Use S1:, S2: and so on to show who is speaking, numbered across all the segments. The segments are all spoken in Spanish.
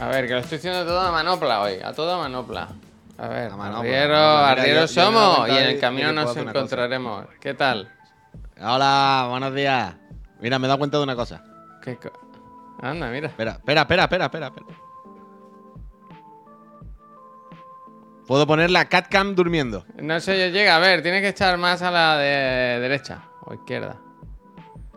S1: A ver, que lo estoy haciendo todo a manopla hoy, a toda manopla. A ver,
S2: A manopla,
S1: arriero, arrieros
S2: yo- yo
S1: somos y en el camino nos
S2: cosa.
S1: encontraremos. ¿Qué tal?
S2: Hola, buenos días. Mira, me he dado cuenta de una cosa.
S1: ¿Qué co- Anda, mira.
S2: Espera, espera, espera, espera, espera. espera. Puedo poner la catcam durmiendo.
S1: No sé, llega, a ver, tienes que echar más a la de derecha o izquierda.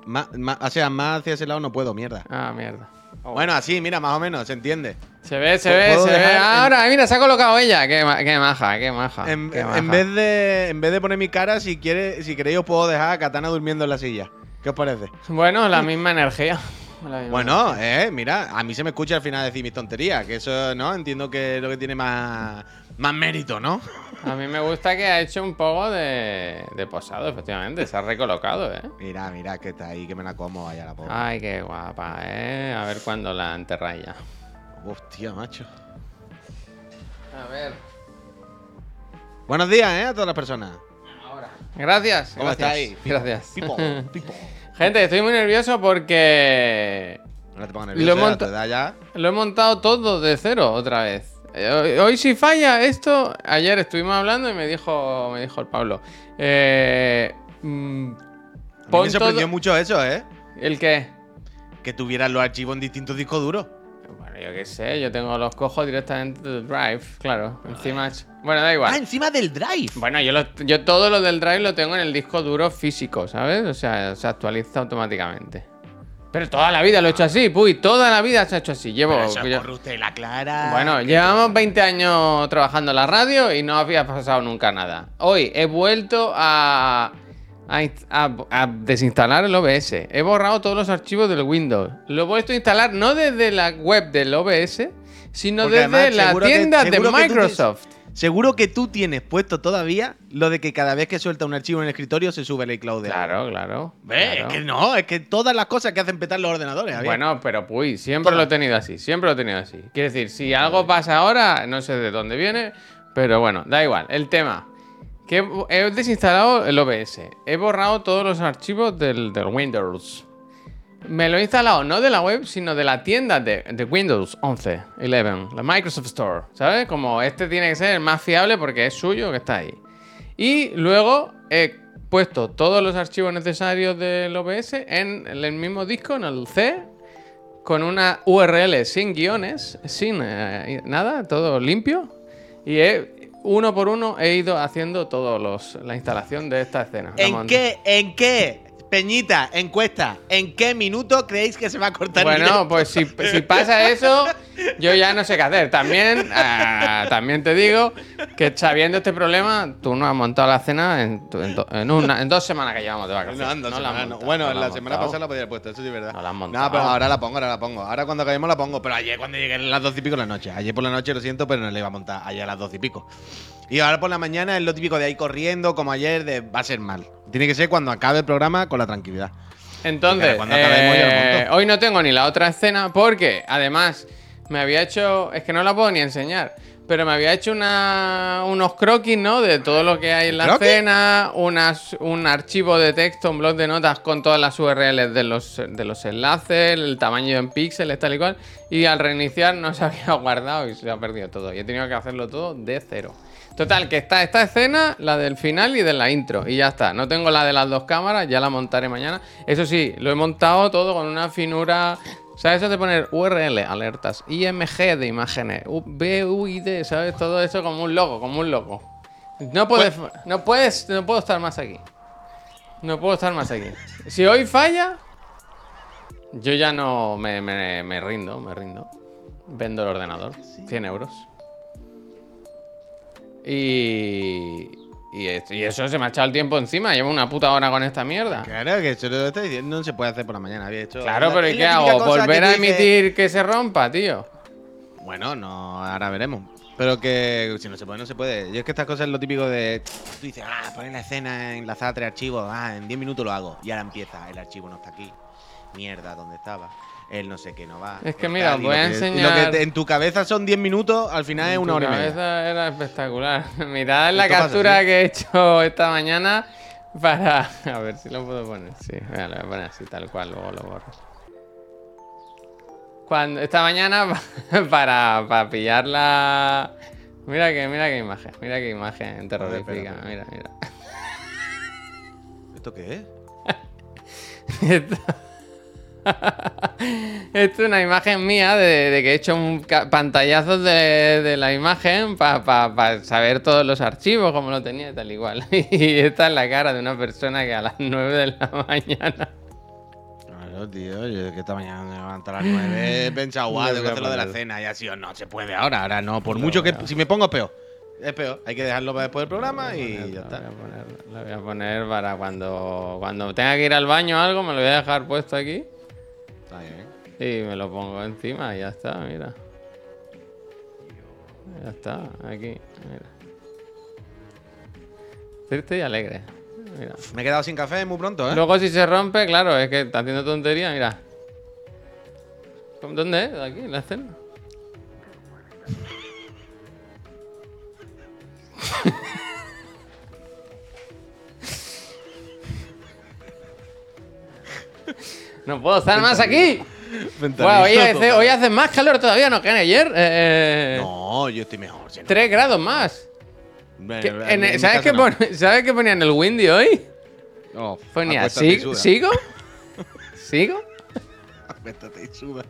S2: Más, más- o sea, más hacia ese lado no puedo, mierda.
S1: Ah, mierda.
S2: Bueno, así, mira, más o menos, se entiende.
S1: Se ve, se
S2: ¿Puedo
S1: ve, se ve. Ahora, mira, se ha colocado ella. Qué, ma- qué maja, qué maja.
S2: En,
S1: qué
S2: en
S1: maja.
S2: vez de, en vez de poner mi cara, si quiere, si queréis, os puedo dejar a Katana durmiendo en la silla. ¿Qué os parece?
S1: Bueno, la misma energía. La misma
S2: Bueno, eh, mira, a mí se me escucha al final decir mis tonterías, que eso, ¿no? Entiendo que es lo que tiene más, más mérito, ¿no?
S1: A mí me gusta que ha hecho un poco de, de posado, efectivamente. Se ha recolocado, ¿eh?
S2: Mira, mira, que está ahí, que me la como, vaya la pobre.
S1: Ay, qué guapa, ¿eh? A ver cuándo la enterráis ya.
S2: Hostia, macho.
S1: A ver.
S2: Buenos días, ¿eh? A todas las personas.
S1: Ahora. Gracias.
S2: ¿Cómo
S1: gracias,
S2: estáis?
S1: Gracias.
S2: People, people.
S1: Gente, estoy muy nervioso porque
S2: No te pongas
S1: Lo he
S2: nervioso,
S1: monta-
S2: ya.
S1: lo he montado todo de cero otra vez. Eh, Hoy, si falla esto, ayer estuvimos hablando y me dijo, me dijo el Pablo. Eh, mm, pon
S2: me sorprendió
S1: todo-
S2: mucho eso, ¿eh?
S1: ¿El qué?
S2: Que tuvieras los archivos en distintos discos duros.
S1: Bueno, yo qué sé, yo tengo los cojos directamente del Drive, claro. Encima. Bueno, da igual.
S2: Ah, encima del drive.
S1: Bueno, yo, lo- yo todo lo del Drive lo tengo en el disco duro físico, ¿sabes? O sea, se actualiza automáticamente. Pero toda la vida lo he hecho así, puy, toda la vida se ha hecho así. Llevo.
S2: Pero eso
S1: yo-
S2: corre usted la clara.
S1: bueno, llevamos 20 años trabajando en la radio y no había pasado nunca nada. Hoy he vuelto a, a, inst- a- a desinstalar el OBS. He borrado todos los archivos del Windows. Lo he vuelto a instalar no desde la web del OBS, sino
S2: Porque
S1: desde
S2: además,
S1: la
S2: que-
S1: tienda de Microsoft.
S2: Seguro que tú tienes puesto todavía lo de que cada vez que suelta un archivo en el escritorio se sube el iCloud de.
S1: Claro, claro.
S2: Es que no, es que todas las cosas que hacen petar los ordenadores. Javier.
S1: Bueno, pero puy, siempre lo he tenido así, siempre lo he tenido así. Quiere decir, si algo pasa ahora, no sé de dónde viene, pero bueno, da igual. El tema, que he he desinstalado el OBS, he borrado todos los archivos del, del Windows. Me lo he instalado no de la web, sino de la tienda de, de Windows 11, 11, la Microsoft Store, ¿sabes? Como este tiene que ser el más fiable porque es suyo que está ahí. Y luego he puesto todos los archivos necesarios del OBS en el mismo disco, en el C, con una URL sin guiones, sin eh, nada, todo limpio. Y he, uno por uno he ido haciendo todos los la instalación de esta escena.
S2: ¿En qué, en qué, Peñita, encuesta, en qué minuto creéis que se va a cortar el
S1: Bueno, pues si, si pasa eso, yo ya no sé qué hacer. También, ah, también te digo que sabiendo este problema, tú no has montado la cena en, tu- en en una, en dos semanas que llevamos de vacaciones.
S2: No, ando,
S1: No la has
S2: no.
S1: montado,
S2: Bueno,
S1: no la
S2: la
S1: has
S2: semana
S1: montado.
S2: pasada la podría haber puesto, eso sí es verdad.
S1: No la has
S2: No,
S1: montado.
S2: pero ahora la pongo, ahora la pongo. Ahora cuando acabemos la pongo. Pero ayer cuando llegué a las dos y pico de la noche. Ayer por la noche lo siento, pero no le iba a montar ayer a las dos y pico. Y ahora por la mañana es lo típico de ahí corriendo, como ayer, de va a ser mal. Tiene que ser cuando acabe el programa con la tranquilidad.
S1: Entonces,
S2: Claro, cuando acabemos ya lo
S1: eh,
S2: monto.
S1: hoy no tengo ni la otra escena porque además me había hecho, es que no la puedo ni enseñar, pero me había hecho una, unos croquis, ¿no? De todo lo que hay en la
S2: ¿Croquis?
S1: escena, unas, un archivo de texto, un blog de notas con todas las URLs de los, de los enlaces, el tamaño en píxeles, tal y cual, y al reiniciar no se había guardado y se ha perdido todo. Y he tenido que hacerlo todo de cero. Total, que está esta escena, la del final y de la intro. Y ya está. No tengo la de las dos cámaras, ya la montaré mañana. Eso sí, lo he montado todo con una finura. ¿Sabes eso de poner URL, alertas, IMG de imágenes, BUID, ¿sabes? Todo eso como un logo, como un logo. No puedes, no puedes, no puedo estar más aquí. No puedo estar más aquí. Si hoy falla, yo ya no me, me- me rindo, me rindo. Vendo el ordenador, 100 euros. Y, y, y eso se me ha echado el tiempo encima. Llevo una puta hora con esta mierda.
S2: Claro, que eso lo está diciendo, no se puede hacer por la mañana. Había hecho.
S1: Claro,
S2: la-
S1: pero ¿y qué hago? ¿Volver a emitir que se rompa, tío?
S2: Bueno, no, ahora veremos. Pero que si no se puede, no se puede. Yo es que estas cosas es lo típico de. Tú dices, ah, poner la escena, enlazar tres archivos, ah, en 10 minutos lo hago. Y ahora empieza, el archivo no está aquí. Mierda, ¿dónde estaba? El no sé qué no va.
S1: Es que mira,
S2: y
S1: voy a enseñar-
S2: Lo que en tu cabeza son 10 minutos, al final es
S1: En
S2: una
S1: tu
S2: hora y media.
S1: cabeza era espectacular. Mirad la
S2: Esto pasa
S1: captura
S2: así.
S1: que he hecho esta mañana para. A ver si lo puedo poner. Sí, mira, lo voy a poner así, tal cual, luego lo borro. Cuando, esta mañana para, para pillar la. Mira que, mira qué imagen, mira qué imagen terrorífica.
S2: espera.
S1: Mira, mira.
S2: ¿Esto qué es?
S1: Esto... Esto es una imagen mía de, de que he hecho un pantallazos de, de la imagen para saber todos los archivos, como lo tenía y tal igual. Y esta es la cara de una persona que a las 9 de la mañana.
S2: Claro, tío, yo que esta mañana me levanto a las 9 he pensado, guau,
S1: Lo
S2: tengo que
S1: a
S2: hacer lo de la
S1: poner.
S2: cena y así o no se puede ahora, ahora no, por
S1: Lo
S2: mucho que si me pongo peor. Es peor, hay que dejarlo para después del programa y ya
S1: Lo
S2: está.
S1: voy a poner, lo voy a poner para cuando, cuando tenga que ir al baño o algo, me lo voy a dejar puesto aquí
S2: Está bien.
S1: y me lo pongo encima y ya está, mira. Ya está, aquí, mira. Triste y alegre. Mira.
S2: Me he quedado sin café muy pronto, ¿eh?
S1: Luego si se rompe, claro, es que está haciendo tontería, mira. ¿Dónde es? Aquí, en la escena. No puedo estar más aquí. Buah, hoy, hace, hoy hace más calor todavía, ¿no? Que ayer. Eh,
S2: No, yo estoy mejor. si no.
S1: 3 grados más.
S2: Bueno,
S1: Que-
S2: en-
S1: en-
S2: en mi
S1: ¿sabes, qué
S2: no.
S1: pon- ¿Sabes qué ponía en el Windy hoy?
S2: Oh,
S1: Ponía,
S2: acuéstate y
S1: "¿Sig-
S2: suda.
S1: ¿sigo? ¿Sigo?
S2: Acuéstate y suda.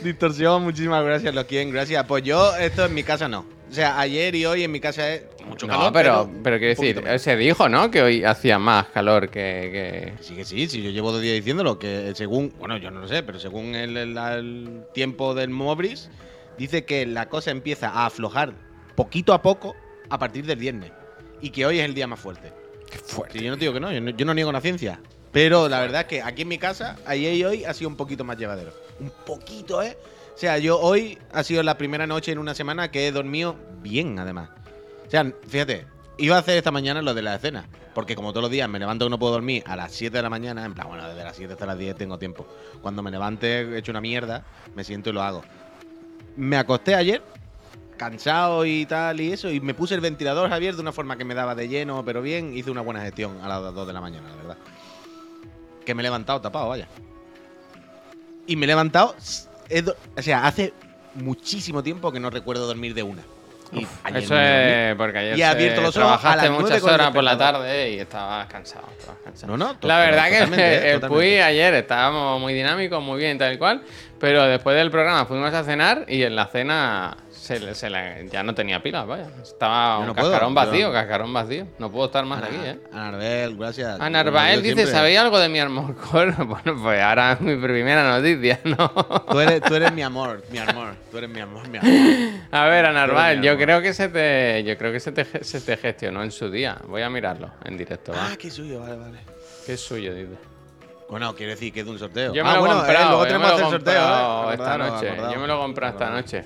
S2: Distorsión, muchísimas gracias, lo quieren, gracias. Pues yo, esto en mi casa no. O sea, ayer y hoy en mi casa es mucho
S1: No,
S2: calor.
S1: pero, pero quiero
S2: un poquito
S1: decir,
S2: menos.
S1: se dijo, ¿no? Que hoy hacía más calor que. que-
S2: Sí, que sí, sí, yo llevo dos días diciéndolo, que según, bueno, yo no lo sé, pero según el, el- el tiempo del Mobris, dice que la cosa empieza a aflojar poquito a poco a partir del viernes. Y que hoy es el día más fuerte.
S1: Qué fuerte.
S2: Sí, yo no digo que no, yo no, yo no niego la ciencia. Pero la verdad es que aquí en mi casa, ayer y hoy, ha sido un poquito más llevadero. Un poquito, ¿eh? O sea, yo hoy ha sido la primera noche en una semana que he dormido bien, además. O sea, fíjate, iba a hacer esta mañana lo de la escena. Porque como todos los días me levanto que no puedo dormir a las 7 de la mañana, en plan, bueno, desde las 7 hasta las 10 tengo tiempo. Cuando me levante he hecho una mierda, me siento y lo hago. Me acosté ayer, cansado y tal y eso, y me puse el ventilador Javier de una forma que me daba de lleno, pero bien, hice una buena gestión a las 2 de la mañana, la verdad. Que me he levantado tapado, vaya. Y me he levantado, o sea, hace muchísimo tiempo que no recuerdo dormir de una. Y ayer
S1: Eso es porque ayer
S2: Y he abierto
S1: se-
S2: los ojos a
S1: trabajaste
S2: las nueve
S1: muchas
S2: el
S1: horas por la tarde y estabas cansado. estabas cansado.
S2: No, no,
S1: La verdad que el
S2: totalmente.
S1: Puy ayer estábamos muy dinámicos, muy bien, tal y cual. Pero después del programa fuimos a cenar y en la cena se le- se le- ya no tenía pilas, vaya. Estaba
S2: Yo
S1: un
S2: no puedo,
S1: cascarón vacío, cascarón vacío. No puedo estar más aquí, ¿eh?
S2: Ana Arbel, gracias.
S1: A Narvael
S2: Yo
S1: dice, ¿sabéis algo de mi Armor Core? Bueno, pues ahora es mi primera noticia, ¿no?
S2: Tú eres, tú eres mi amor, mi amor. Tú eres mi amor, mi amor.
S1: A ver, a Narvael,
S2: mi
S1: yo creo que se te, yo creo que se te, se te gestionó en su día. Voy a mirarlo en directo, ¿va?
S2: Ah, qué suyo, vale, vale.
S1: Que es suyo, dice.
S2: Bueno, quiere decir que es de un sorteo.
S1: Yo me
S2: ah,
S1: lo he
S2: bueno, eh,
S1: comprado,
S2: luego
S1: yo
S2: tenemos que hacer sorteo, ¿eh?
S1: esta noche.
S2: acordaros,
S1: Yo me lo he comprado esta noche.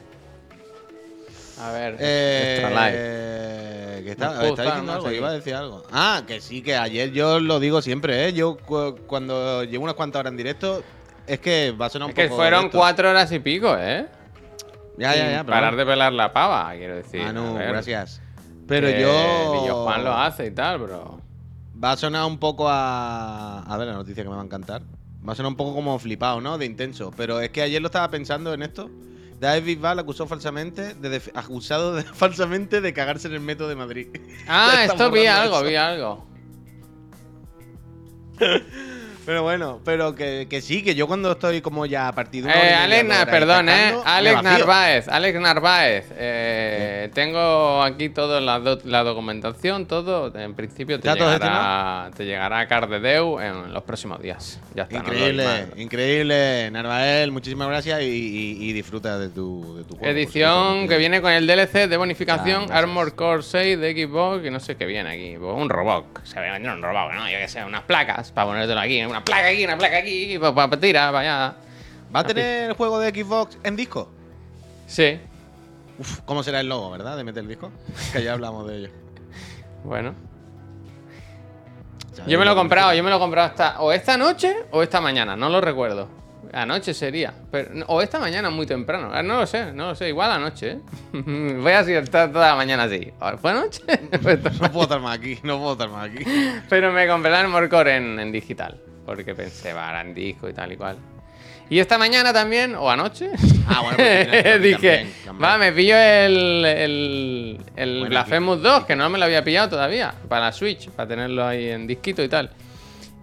S1: A ver,
S2: Eh,
S1: Extra Life.
S2: que
S1: No
S2: está, está diciendo algo, iba a decir algo. Ah, que sí, que ayer yo lo digo siempre, ¿eh? Yo cu- cuando llevo unas cuantas horas en directo, es que va a sonar un
S1: Es que
S2: poco.
S1: fueron
S2: de esto.
S1: cuatro horas y pico, ¿eh?
S2: Ya, ya,
S1: Sin
S2: ya. pero
S1: parar de pelar la pava, quiero decir.
S2: Manu,
S1: a ver,
S2: gracias. Pero
S1: que
S2: yo.
S1: Juan lo hace y tal, bro.
S2: Va a sonar un poco a. A ver, la noticia que me va a encantar. Va a sonar un poco como flipado, ¿no? De intenso. Pero es que ayer lo estaba pensando en esto. David Bisbal acusó falsamente de def- acusado de- falsamente de cagarse en el metro de Madrid.
S1: Ah, esto vi algo,
S2: eso.
S1: vi algo.
S2: Pero bueno, pero que, que sí, que yo cuando estoy como ya a partir de
S1: Eh,
S2: y
S1: Alex,
S2: y
S1: perdón, eh. Alex. Narváez, Alex Narváez. eh, tengo aquí toda la, do- la documentación, todo. En principio te
S2: ¿Está todo
S1: llegará, te llegará a Cardedeu en los próximos días. Ya está.
S2: Increíble, increíble, Narvael, muchísimas gracias y, y- y disfruta de tu, de tu juego.
S1: Edición que viene con el DLC de bonificación
S2: Ah.
S1: Armor Core 6 de Xbox, que no sé qué viene aquí. Un robot. Se ve un robot, ¿no? Yo que sé, unas placas para ponértelo aquí. Una placa aquí, una placa aquí, para tirar, vaya.
S2: ¿Va a tener el juego de Xbox en disco?
S1: Sí,
S2: Uf, ¿cómo será el logo, verdad? De meter el disco. Que ya hablamos de ello.
S1: bueno. Yo me lo he comprado, yo me lo he comprado hasta o esta noche o esta mañana, no lo recuerdo. Anoche sería, pero, o esta mañana muy temprano, Ah, no lo sé, no lo sé, igual anoche, ¿eh? Voy a estar toda la mañana así. ¿Fue anoche?
S2: No puedo estar más aquí, no puedo estar más aquí.
S1: Pero me compré el Armor Core en, en digital. Porque pensé, va, en disco y tal y cual. Y esta mañana también, o anoche,
S2: Ah, bueno, pues
S1: dije, va, me pillo el, el, el
S2: Bueno,
S1: Blasphemous 2, que no me lo había pillado todavía, para la Switch, para tenerlo ahí en disquito y tal.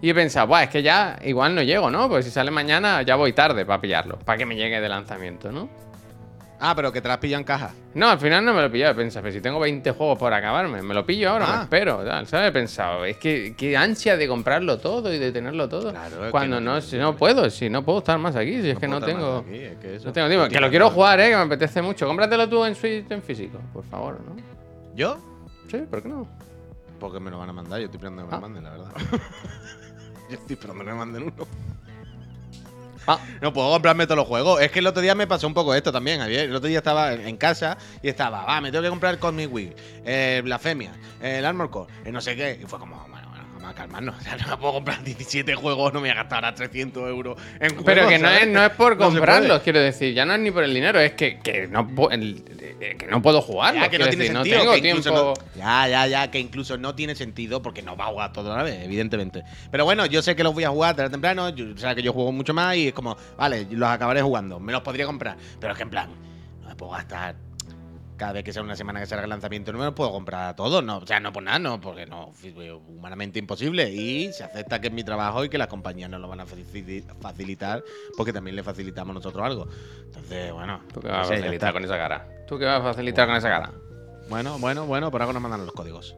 S1: Y he pensado, Buah, es que ya igual no llego, ¿no? Pues si sale mañana ya voy tarde para pillarlo, para que me llegue de lanzamiento, ¿no?
S2: Ah, pero que te las pillan en caja.
S1: No, al final no me lo he pillado. He pensado, pero si tengo 20 juegos por acabarme, me lo pillo ahora,
S2: Ah.
S1: me espero. Tal, ¿Sabes? He pensado, es que qué ansia de comprarlo todo y de tenerlo todo.
S2: Claro,
S1: Cuando no,
S2: no
S1: si no puedo, si no puedo estar más aquí, si es que no tengo.
S2: más aquí, es que eso-
S1: No tengo tiempo. Que lo quiero jugar, eh, que me apetece mucho. Cómpratelo tú en Switch en físico, por favor, ¿no?
S2: ¿Yo?
S1: Sí, ¿por qué no?
S2: Porque me lo van a mandar, yo estoy esperando que me
S1: Ah.
S2: lo manden, la verdad. yo estoy esperando que me manden uno.
S1: Ah,
S2: No puedo comprarme todos los juegos. Es que el otro día me pasó un poco esto también, Javier. El otro día estaba en casa y estaba, va, me tengo que comprar el Cosmic Wheel, el Blasphemia, el Armor Core, el no sé qué. Y fue como, bueno, bueno, vamos a calmarnos. O sea, no me puedo comprar 17 juegos, no me voy a gastar ahora 300 euros en juegos.
S1: pero que no es, no es por
S2: No
S1: comprarlos, quiero decir. Ya no es ni por el dinero, es que, que, no, el- eh, que no puedo jugarlo.
S2: Ya, que no tiene
S1: decir,
S2: sentido.
S1: No tengo
S2: que incluso
S1: tiempo.
S2: no- ya, ya, ya, que incluso no tiene sentido porque no va a jugar todo a la vez, evidentemente. Pero bueno, yo sé que los voy a jugar tarde o temprano, yo, o sea que yo juego mucho más y es como, vale, los acabaré jugando, me los podría comprar. Pero es que en plan, no me puedo gastar cada vez que sea una semana que salga el lanzamiento, no me los puedo comprar a todos, no, o sea, no por nada, no, porque no, es humanamente imposible. Y se acepta que es mi trabajo y que las compañías nos lo van a facili- facilitar porque también le facilitamos nosotros algo. Entonces, bueno,
S1: ¿Tú qué vas a facilitar con esa cara? ¿Tú qué vas a facilitar con esa cara?
S2: Bueno, bueno, bueno, por algo nos mandan los códigos.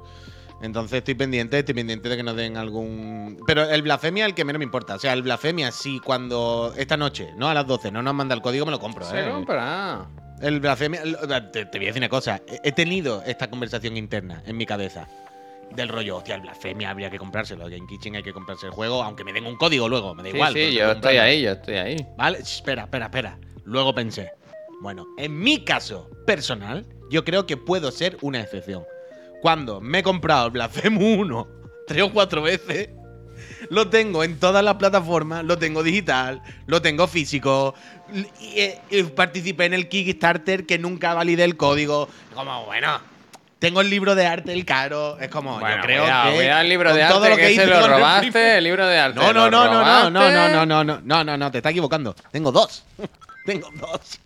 S2: Entonces estoy pendiente, estoy pendiente de que nos den algún. Pero el blasfemia el que menos me importa. O sea, el blasfemia, si cuando. Esta noche, ¿no? A las 12, no nos manda el código, me lo compro,
S1: Se
S2: ¿eh?
S1: compra.
S2: El blasfemia. Te, te voy a decir una cosa. He tenido esta conversación interna en mi cabeza. Del rollo, hostia, el blasfemia habría que comprárselo. Game Kitchen hay que comprarse el juego, aunque me den un código luego, me da
S1: Sí,
S2: igual.
S1: sí, yo estoy ahí, yo estoy ahí.
S2: ¿Vale? Espera, espera, espera. Luego pensé, bueno, en mi caso personal, yo creo que puedo ser una excepción. Cuando me he comprado el Blasphemous 1 tres o cuatro veces, lo tengo en todas las plataformas, lo tengo digital, lo tengo físico, y, eh, y participé en el Kickstarter que nunca validé el código. Como, bueno, tengo el libro de arte, el caro, es como,
S1: Bueno,
S2: yo creo
S1: cuidado,
S2: que...
S1: cuidado el libro de
S2: con todo
S1: arte
S2: lo
S1: que, se
S2: hice
S1: lo
S2: con el
S1: robaste, el libro de arte.
S2: no, no,
S1: lo
S2: no, no, no, no, no, no, no, no, no, no, no, te está equivocando. Tengo dos. Tengo dos.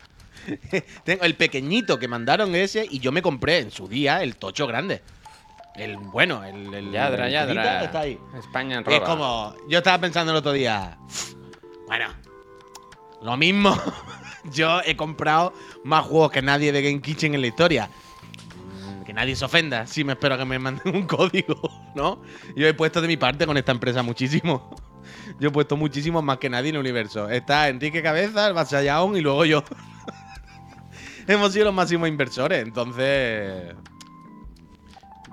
S2: Tengo el pequeñito que mandaron ese y yo me compré en su día el tocho grande. El bueno, el. el
S1: Yadra,
S2: el
S1: yadra.
S2: Está ahí.
S1: España
S2: Es
S1: roba.
S2: como. Yo estaba pensando el otro día. Bueno, lo mismo. yo he comprado más juegos que nadie de Game Kitchen en la historia. Mm, Que nadie se ofenda si me espero que me manden un código, ¿no? Yo he puesto de mi parte con esta empresa muchísimo. Yo he puesto muchísimo más que nadie en el universo. Está Enrique Cabeza, el Basayaón y luego yo. Hemos sido los máximos inversores, entonces.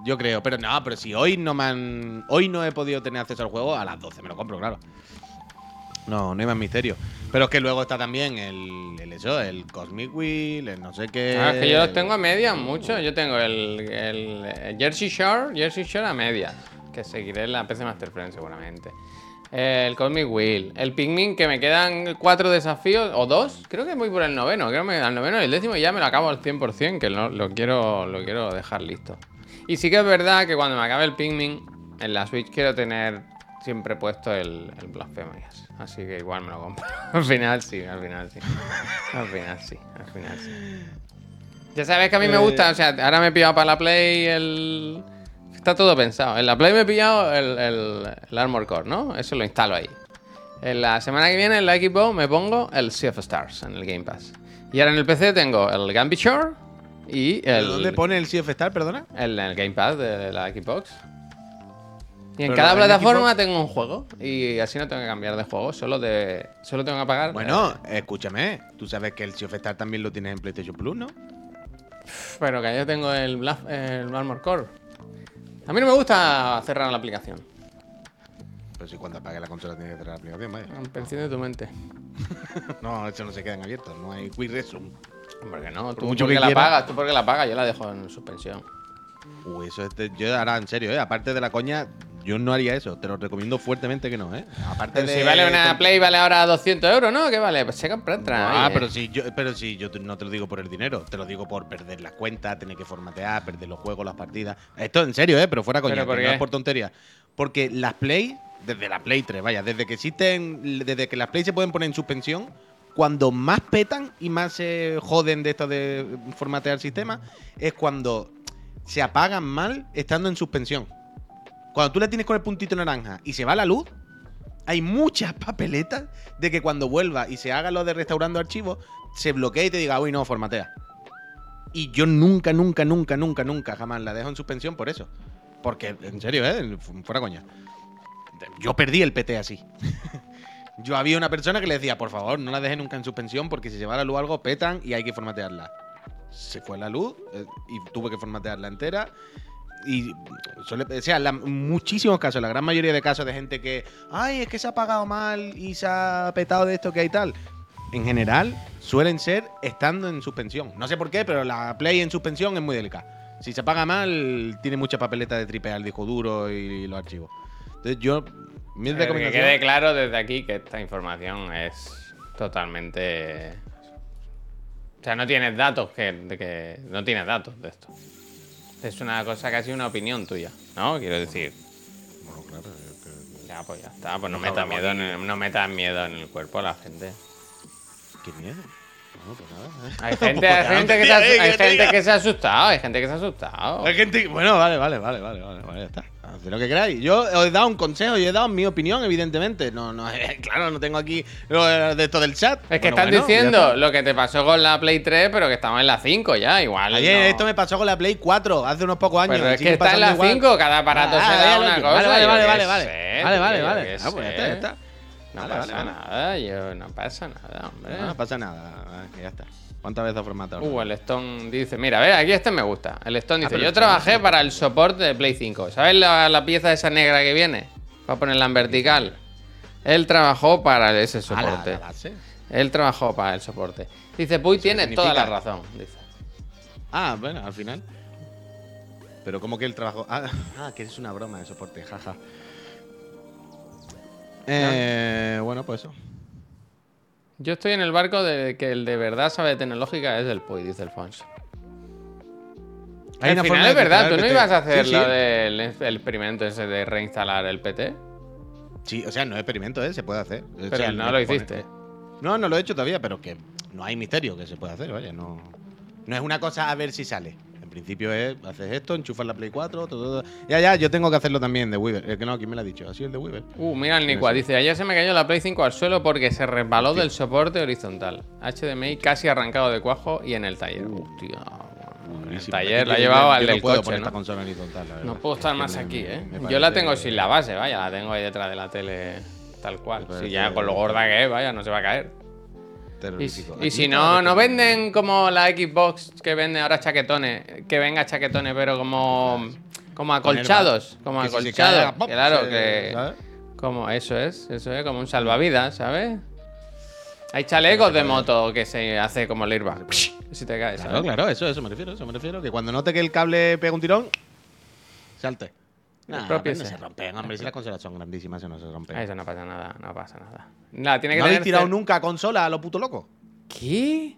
S2: Yo creo, pero no, pero si hoy no me han. Hoy no he podido tener acceso al juego, a las 12 me lo compro, claro. No, no hay más misterio. Pero es que luego está también el, el eso, el Cosmic Wheel, el no sé qué.
S1: Ah, es que yo los tengo a medias mucho. Yo tengo el, el, Jersey Shore, Jersey Shore a medias. Que seguiré en la PC Master Friend seguramente. El Cosmic Wheel. El Pikmin, que me quedan cuatro desafíos, o dos. Creo que voy por el noveno. Creo que al noveno y el décimo y ya me lo acabo al 100%, que lo, lo quiero, lo quiero dejar listo. Y sí que es verdad que cuando me acabe el Pikmin, en la Switch quiero tener siempre puesto el, el Blasphemous. Así que igual me lo compro. al final sí, al final sí. Al final sí, al final sí. Ya sabes que a mí me
S2: Eh.
S1: gusta, o sea, ahora me he pillado para la Play el... Está todo pensado. En la Play me he pillado el, el, el Armor Core, ¿no? Eso lo instalo ahí. En la semana que viene en la Xbox me pongo el Sea of Stars en el Game Pass. Y ahora en el PC tengo el Gambit Shore y el...
S2: ¿Dónde pone el Sea of Star, perdona?
S1: El, el Game Pass de la Xbox. Y en
S2: Pero
S1: cada
S2: en
S1: plataforma
S2: Xbox-
S1: tengo un juego. Y así no tengo que cambiar de juego. Solo de. Solo tengo que pagar.
S2: Bueno,
S1: eh,
S2: escúchame. Tú sabes que el Sea of Star también lo tienes en PlayStation Plus, ¿no?
S1: pero que yo tengo el, Blas- el Armor Core. A mí no me gusta cerrar la aplicación.
S2: Pero si cuando apague la consola tiene que cerrar la aplicación, vaya.
S1: Enciende tu mente.
S2: No, eso no se quedan abiertos. No hay quick resume.
S1: Porque no, tú
S2: mucho
S1: porque
S2: que
S1: la
S2: quiera.
S1: pagas, tú porque la pagas, yo la dejo en suspensión.
S2: Uy, eso es de- yo ahora en serio, ¿eh? Aparte de la coña, yo no haría eso. Te lo recomiendo fuertemente que no, ¿eh? Aparte
S1: Pero
S2: de.
S1: si vale una Play, vale ahora 200 euros, ¿no? ¿Qué vale? Pues se compra otra.
S2: Ah,
S1: oye.
S2: pero si yo, pero si yo te- no te lo digo por el dinero, te lo digo por perder las cuentas, tener que formatear, perder los juegos, las partidas. Esto en serio, ¿eh? Pero fuera coña,
S1: ¿Pero por
S2: que
S1: qué?
S2: no es por tontería. Porque las Play desde la Play 3, vaya, desde que existen, desde que las Play se pueden poner en suspensión, cuando más petan y más se joden de esto de formatear el sistema, es cuando se apagan mal estando en suspensión. Cuando tú le tienes con el puntito naranja y se va la luz, hay muchas papeletas de que cuando vuelva y se haga lo de restaurando archivos, se bloquea y te diga, uy, no, formatea. Y yo nunca, nunca, nunca, nunca, nunca jamás la dejo en suspensión por eso. Porque, en serio, ¿eh? Fuera coña. Yo perdí el PT así. yo había una persona que le decía, por favor, no la deje nunca en suspensión porque si se va la luz algo, petan y hay que formatearla. Se fue la luz eh, y tuve que formatearla entera. Y o sea, la- muchísimos casos, la gran mayoría de casos de gente que, ay, es que se ha apagado mal y se ha petado de esto que hay tal. En general, suelen ser estando en suspensión. No sé por qué, pero la Play en suspensión es muy delicada. Si se apaga mal, tiene mucha papeleta de tripear el disco duro y los archivos. Entonces yo,
S1: Eh, Que quede claro desde aquí que esta información es totalmente. O sea, no tienes datos que, de que. No tienes datos de esto. Es una cosa casi una opinión tuya, ¿no? Quiero decir.
S2: Bueno, claro, que-
S1: Ya, pues ya está. Pues no
S2: No
S1: metas miedo, en el, no metas miedo en el cuerpo a la gente.
S2: Qué miedo. No, pues nada.
S1: Hay gente,
S2: Pues
S1: hay gente, que, se
S2: tía,
S1: ha,
S2: eh,
S1: hay gente que se ha asustado. Hay gente que se ha asustado.
S2: Hay gente que- Bueno, vale, vale, vale, vale, vale, vale, ya está. Haced lo que queráis. Yo os he dado un consejo y he dado mi opinión, evidentemente. No, no, claro, no tengo aquí lo de esto del chat.
S1: Es que
S2: Bueno, ya
S1: diciendo lo que te pasó con la Play 3, pero que estamos en la 5 ya, igual.
S2: Ayer
S1: no.
S2: esto me pasó con la Play 4 hace unos pocos años.
S1: Pero es que está en la
S2: igual.
S1: 5, cada aparato
S2: Ah,
S1: se da una cosa.
S2: Vale,
S1: yo
S2: vale, vale,
S1: sé,
S2: vale. Vale, vale, Ah, pues ya está, ya está.
S1: No
S2: Vale,
S1: pasa
S2: vale,
S1: nada, yo, no pasa nada, hombre.
S2: No, no pasa nada. que ya está. ¿Cuántas veces ha formatado?
S1: Uh, el Stone dice, mira, ve, aquí este me gusta. El Stone dice,
S2: pero
S1: yo trabajé para el soporte de Play 5. ¿Sabes la, la pieza esa negra que viene? Para ponerla en vertical. Él trabajó para ese
S2: Ah, la-
S1: soporte.
S2: la.
S1: Él trabajó para el soporte. Dice, Puy tiene toda la razón. Dice.
S2: Ah, bueno, al final. Pero como que el trabajo. Ah, ah, que es una broma de soporte, jaja. Eh, bueno, pues eso.
S1: Yo estoy en el barco de que el de verdad sabe de tecnológica es el Puy, dice el Fons.
S2: Hay
S1: Al final es verdad, ¿tú no ibas a hacer
S2: Sí,
S1: lo del el experimento ese de reinstalar el PT?
S2: Sí, o sea, no es experimento, ¿eh? Se puede hacer. O
S1: Pero
S2: sea,
S1: no lo hiciste.
S2: No, no lo he hecho todavía, pero que no hay misterio que se puede hacer, vaya. No, no es una cosa a ver si sale. En principio es, haces esto, enchufas la Play 4, todo, todo. Ya, ya, yo tengo que hacerlo también de Weaver. Eh, que no, ¿quién me lo ha dicho? ¿Así el de Weaver?
S1: Uh, mira el Nicua, dice, ayer se me cayó la Play 5 al suelo porque se resbaló del soporte horizontal. HDMI casi arrancado de cuajo y en el taller. Hostia, en el taller
S2: Es
S1: la
S2: que
S1: llevaba
S2: yo
S1: al del coche,
S2: esta
S1: ¿no?
S2: consola horizontal, la.
S1: No puedo estar
S2: Es que
S1: más
S2: me-
S1: aquí, ¿eh? Yo la tengo sin la base, vaya, la tengo ahí detrás de la tele tal cual. Si ya con lo gorda que es, vaya, no se va a caer. Y,
S2: terrorífico.
S1: y
S2: Aquí
S1: si no, no venden como la Xbox que vende ahora chaquetones, que venga chaquetones, pero como, como acolchados, como
S2: Que si se
S1: acolchados. claro,
S2: se-
S1: que
S2: ¿sabes?
S1: como eso es, eso es, como un salvavidas, ¿sabes? Hay chalecos de moto que se hace como el airbag. Si te caes,
S2: Claro,
S1: ¿sabes?
S2: claro, eso, eso me refiero, eso me refiero. Que cuando note que el cable pega un tirón, salte.
S1: Propio
S2: no
S1: ese.
S2: se rompen, hombre. Si las consolas son grandísimas, eso no se rompen.
S1: Ah, Eso no pasa nada, no pasa nada. Nada, tiene que
S2: ¿No habéis tirado nunca consola a lo puto loco?
S1: ¿Qué?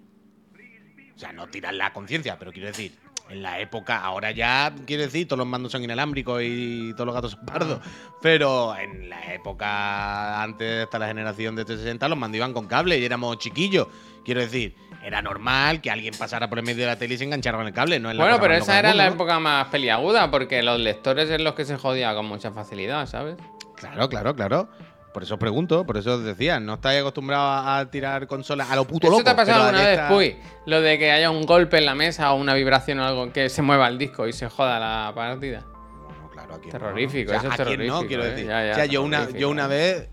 S2: O sea, no tirar la conciencia, pero quiero decir, en la época, ahora ya, quiero decir, todos los mandos son inalámbricos y todos los gatos son pardos. Pero en la época, antes hasta la generación de 360, los mandos iban con cable y éramos chiquillos. Quiero decir, era normal que alguien pasara por el medio de la tele y se enganchara con el cable. No es la
S1: Bueno, pero esa era la época más peliaguda, porque los lectores es los que se jodía con mucha facilidad, ¿sabes?
S2: Claro, claro, claro. Por eso os pregunto, por eso os decía, no estáis acostumbrados a tirar consolas a lo puto
S1: ¿Eso
S2: loco.
S1: te ha pasado alguna vez,
S2: esta-
S1: Puy? Lo de que haya un golpe en la mesa o una vibración o algo que se mueva el disco y se joda la partida.
S2: Bueno, claro, aquí
S1: Terrorífico,
S2: no.
S1: eso es
S2: ¿a quién
S1: terrorífico,
S2: no, quiero
S1: eh?
S2: decir.
S1: Ya, ya,
S2: o sea, yo una, yo una vez.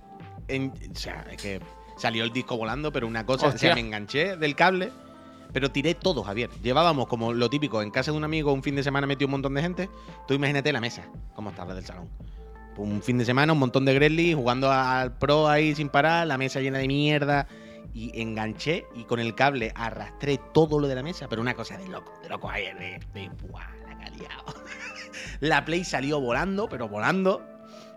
S2: en- o sea, es que salió el disco volando, pero una cosa. O
S1: Hostia.
S2: sea, me enganché del cable, pero tiré todo, Javier. Llevábamos como lo típico, en casa de un amigo, un fin de semana metió un montón de gente. Tú imagínate la mesa, cómo estaba del salón. Un fin de semana, un montón de Gremlins jugando al pro ahí sin parar, la mesa llena de mierda. Y enganché y con el cable arrastré todo lo de la mesa, pero una cosa de loco, de loco ahí, de, de ¡buah! La liado. La Play salió volando, pero volando.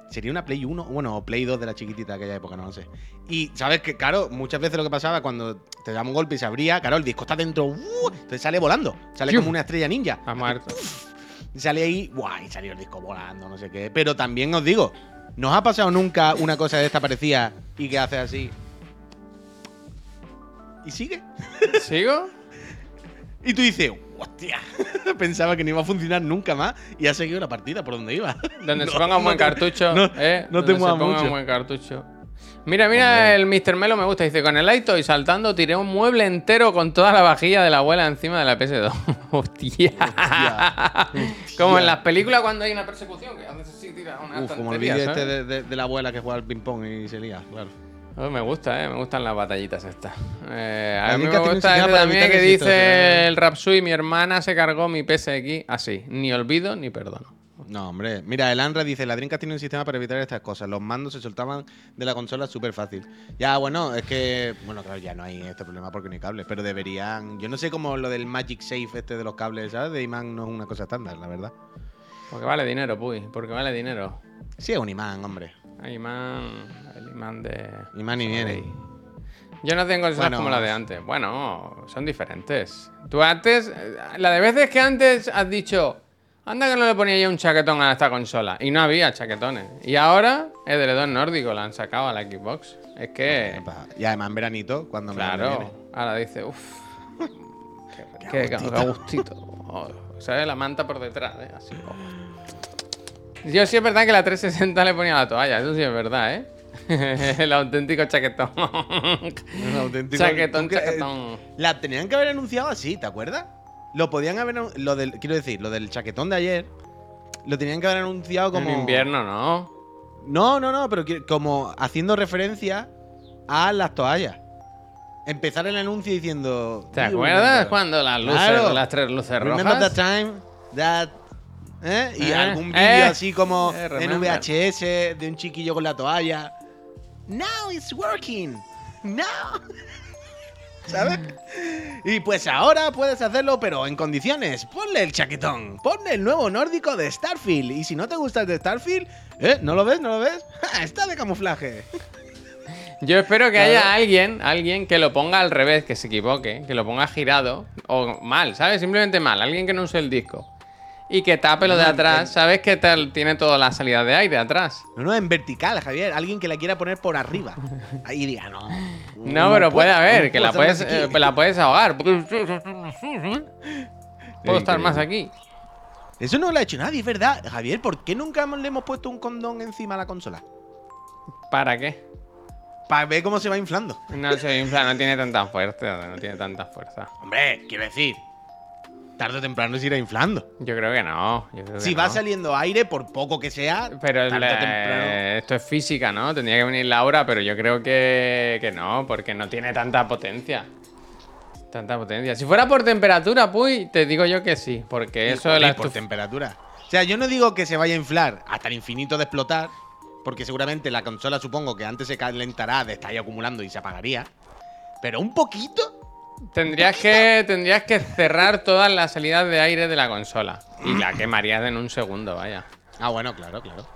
S2: Sería una Play 1, bueno, o Play 2 de la chiquitita de aquella época, no lo sé. Y sabes que, claro, muchas veces lo que pasaba cuando te daba un golpe y se abría, claro, el disco está dentro, ¡uh! entonces sale volando, sale como una estrella ninja.
S1: Ha muerto.
S2: Y sale ahí, ¡guay! Y salió el disco volando, no sé qué. Pero también os digo, ¿Nos ha pasado nunca una cosa de esta parecida y que hace así? Y sigue.
S1: ¿Sigo?
S2: Y tú dices, hostia, pensaba que no iba a funcionar nunca más y ha seguido la partida por donde iba.
S1: Donde se
S2: No,
S1: ponga un buen cartucho.
S2: no-
S1: eh,
S2: no te
S1: se
S2: muevas mucho.
S1: un buen cartucho. Mira, mira, el Mr. Melo me gusta. Dice, con el Aito y saltando tiré un mueble entero con toda la vajilla de la abuela encima de la PS2. Hostia. Como en las películas cuando hay una persecución, que haces así, tira una
S2: Uf, como el vídeo este de, de- de la abuela que juega al ping-pong y se lía, claro.
S1: Oh, me gusta, eh, me gustan las batallitas estas. Eh, a mí me gusta este también que dice
S2: ¿eh?
S1: el Rapsui, mi hermana se cargó mi PSX así, ni olvido ni perdono.
S2: No, hombre. Mira, el Anra dice, la Dreamcast tiene un sistema para evitar estas cosas. Los mandos se soltaban de la consola súper fácil. Ya, bueno, es que... Bueno, claro, ya no hay este problema porque no hay cables. Pero deberían... Yo no sé cómo lo del Magic Safe este de los cables, ¿sabes? De imán no es una cosa estándar, la verdad.
S1: Porque vale dinero, puy, porque vale dinero.
S2: Sí es un imán, hombre.
S1: El imán, el imán de...
S2: Imán y viene.
S1: Yo no tengo consolas
S2: Bueno.
S1: como la de antes. Bueno, son diferentes. Tú antes, eh, la de veces que antes has dicho, anda que no le ponía yo un chaquetón a esta consola. Y no había chaquetones. Y ahora, el edredón nórdico la han sacado a la Xbox. Es que,
S2: Y además en veranito, cuando me
S1: claro, ahora dice, uff, qué, qué, qué gustito. Oh, ¿Sabes? La manta por detrás, ¿eh? Así. oh. Yo sí es verdad que la 360 le ponía la toalla, eso sí es verdad, ¿eh? el auténtico chaquetón.
S2: Un auténtico-
S1: chaquetón,
S2: ¿Tú qué-
S1: chaquetón.
S2: La tenían que haber anunciado así, ¿te acuerdas? Lo podían haber... Lo del, quiero decir, lo del chaquetón de ayer... Lo tenían que haber anunciado como...
S1: En invierno, ¿no?
S2: No, no, no, pero como haciendo referencia a las toallas. Empezar el anuncio diciendo.
S1: ¿Te
S2: "Do you
S1: acuerdas cuando las luces,
S2: Claro.
S1: las tres luces
S2: Remember that
S1: rojas?
S2: time that. ¿eh? Y
S1: Eh,
S2: algún vídeo
S1: eh,
S2: así como
S1: eh,
S2: en. VHS de un chiquillo con la toalla. Now it's working. Now. ¿Sabes? Y pues ahora puedes hacerlo, pero en condiciones. Ponle el chaquetón. Ponle el nuevo nórdico de Starfield. Y si no te gusta el de Starfield, ¿eh? ¿No lo ves? ¿No lo ves? ¡Ja! Está de camuflaje.
S1: Yo espero que haya alguien, alguien que lo ponga al revés, que se equivoque, que lo ponga girado o mal, ¿sabes? Simplemente mal, alguien que no use el disco. Y que tape lo de atrás, ¿sabes? Que tal tiene toda la salida de aire atrás.
S2: No, no, en vertical, Javier. Alguien que la quiera poner por arriba. Ahí diga, no.
S1: No, pero puede haber, que la puedes, eh, la puedes ahogar. Puedo estar más aquí.
S2: Eso no lo ha hecho nadie, es verdad. Javier, ¿por qué nunca le hemos puesto un condón encima a la consola?
S1: ¿Para qué?
S2: Para ver cómo se va inflando.
S1: No se infla, no tiene tanta fuerza, no tiene tanta fuerza.
S2: Hombre, quiero decir, tarde o temprano se irá inflando.
S1: Yo creo que no. yo creo que
S2: Si va
S1: no.
S2: saliendo aire, por poco que sea,
S1: Pero
S2: tarde
S1: le-
S2: o temprano.
S1: esto es física, ¿no? Tendría que venir Laura, pero yo creo que, que no, porque no tiene tanta potencia. Tanta potencia. Si fuera por temperatura, pues te digo yo que sí, porque eso
S2: Joder,
S1: la
S2: por temperatura. O sea, yo no digo que se vaya a inflar hasta el infinito de explotar, porque seguramente la consola supongo que antes se calentará de estar ahí acumulando y se apagaría. Pero un poquito.
S1: Tendrías que, tendrías que cerrar todas las salidas de aire de la consola. Y la quemarías en un segundo, vaya.
S2: Ah, bueno, claro, claro.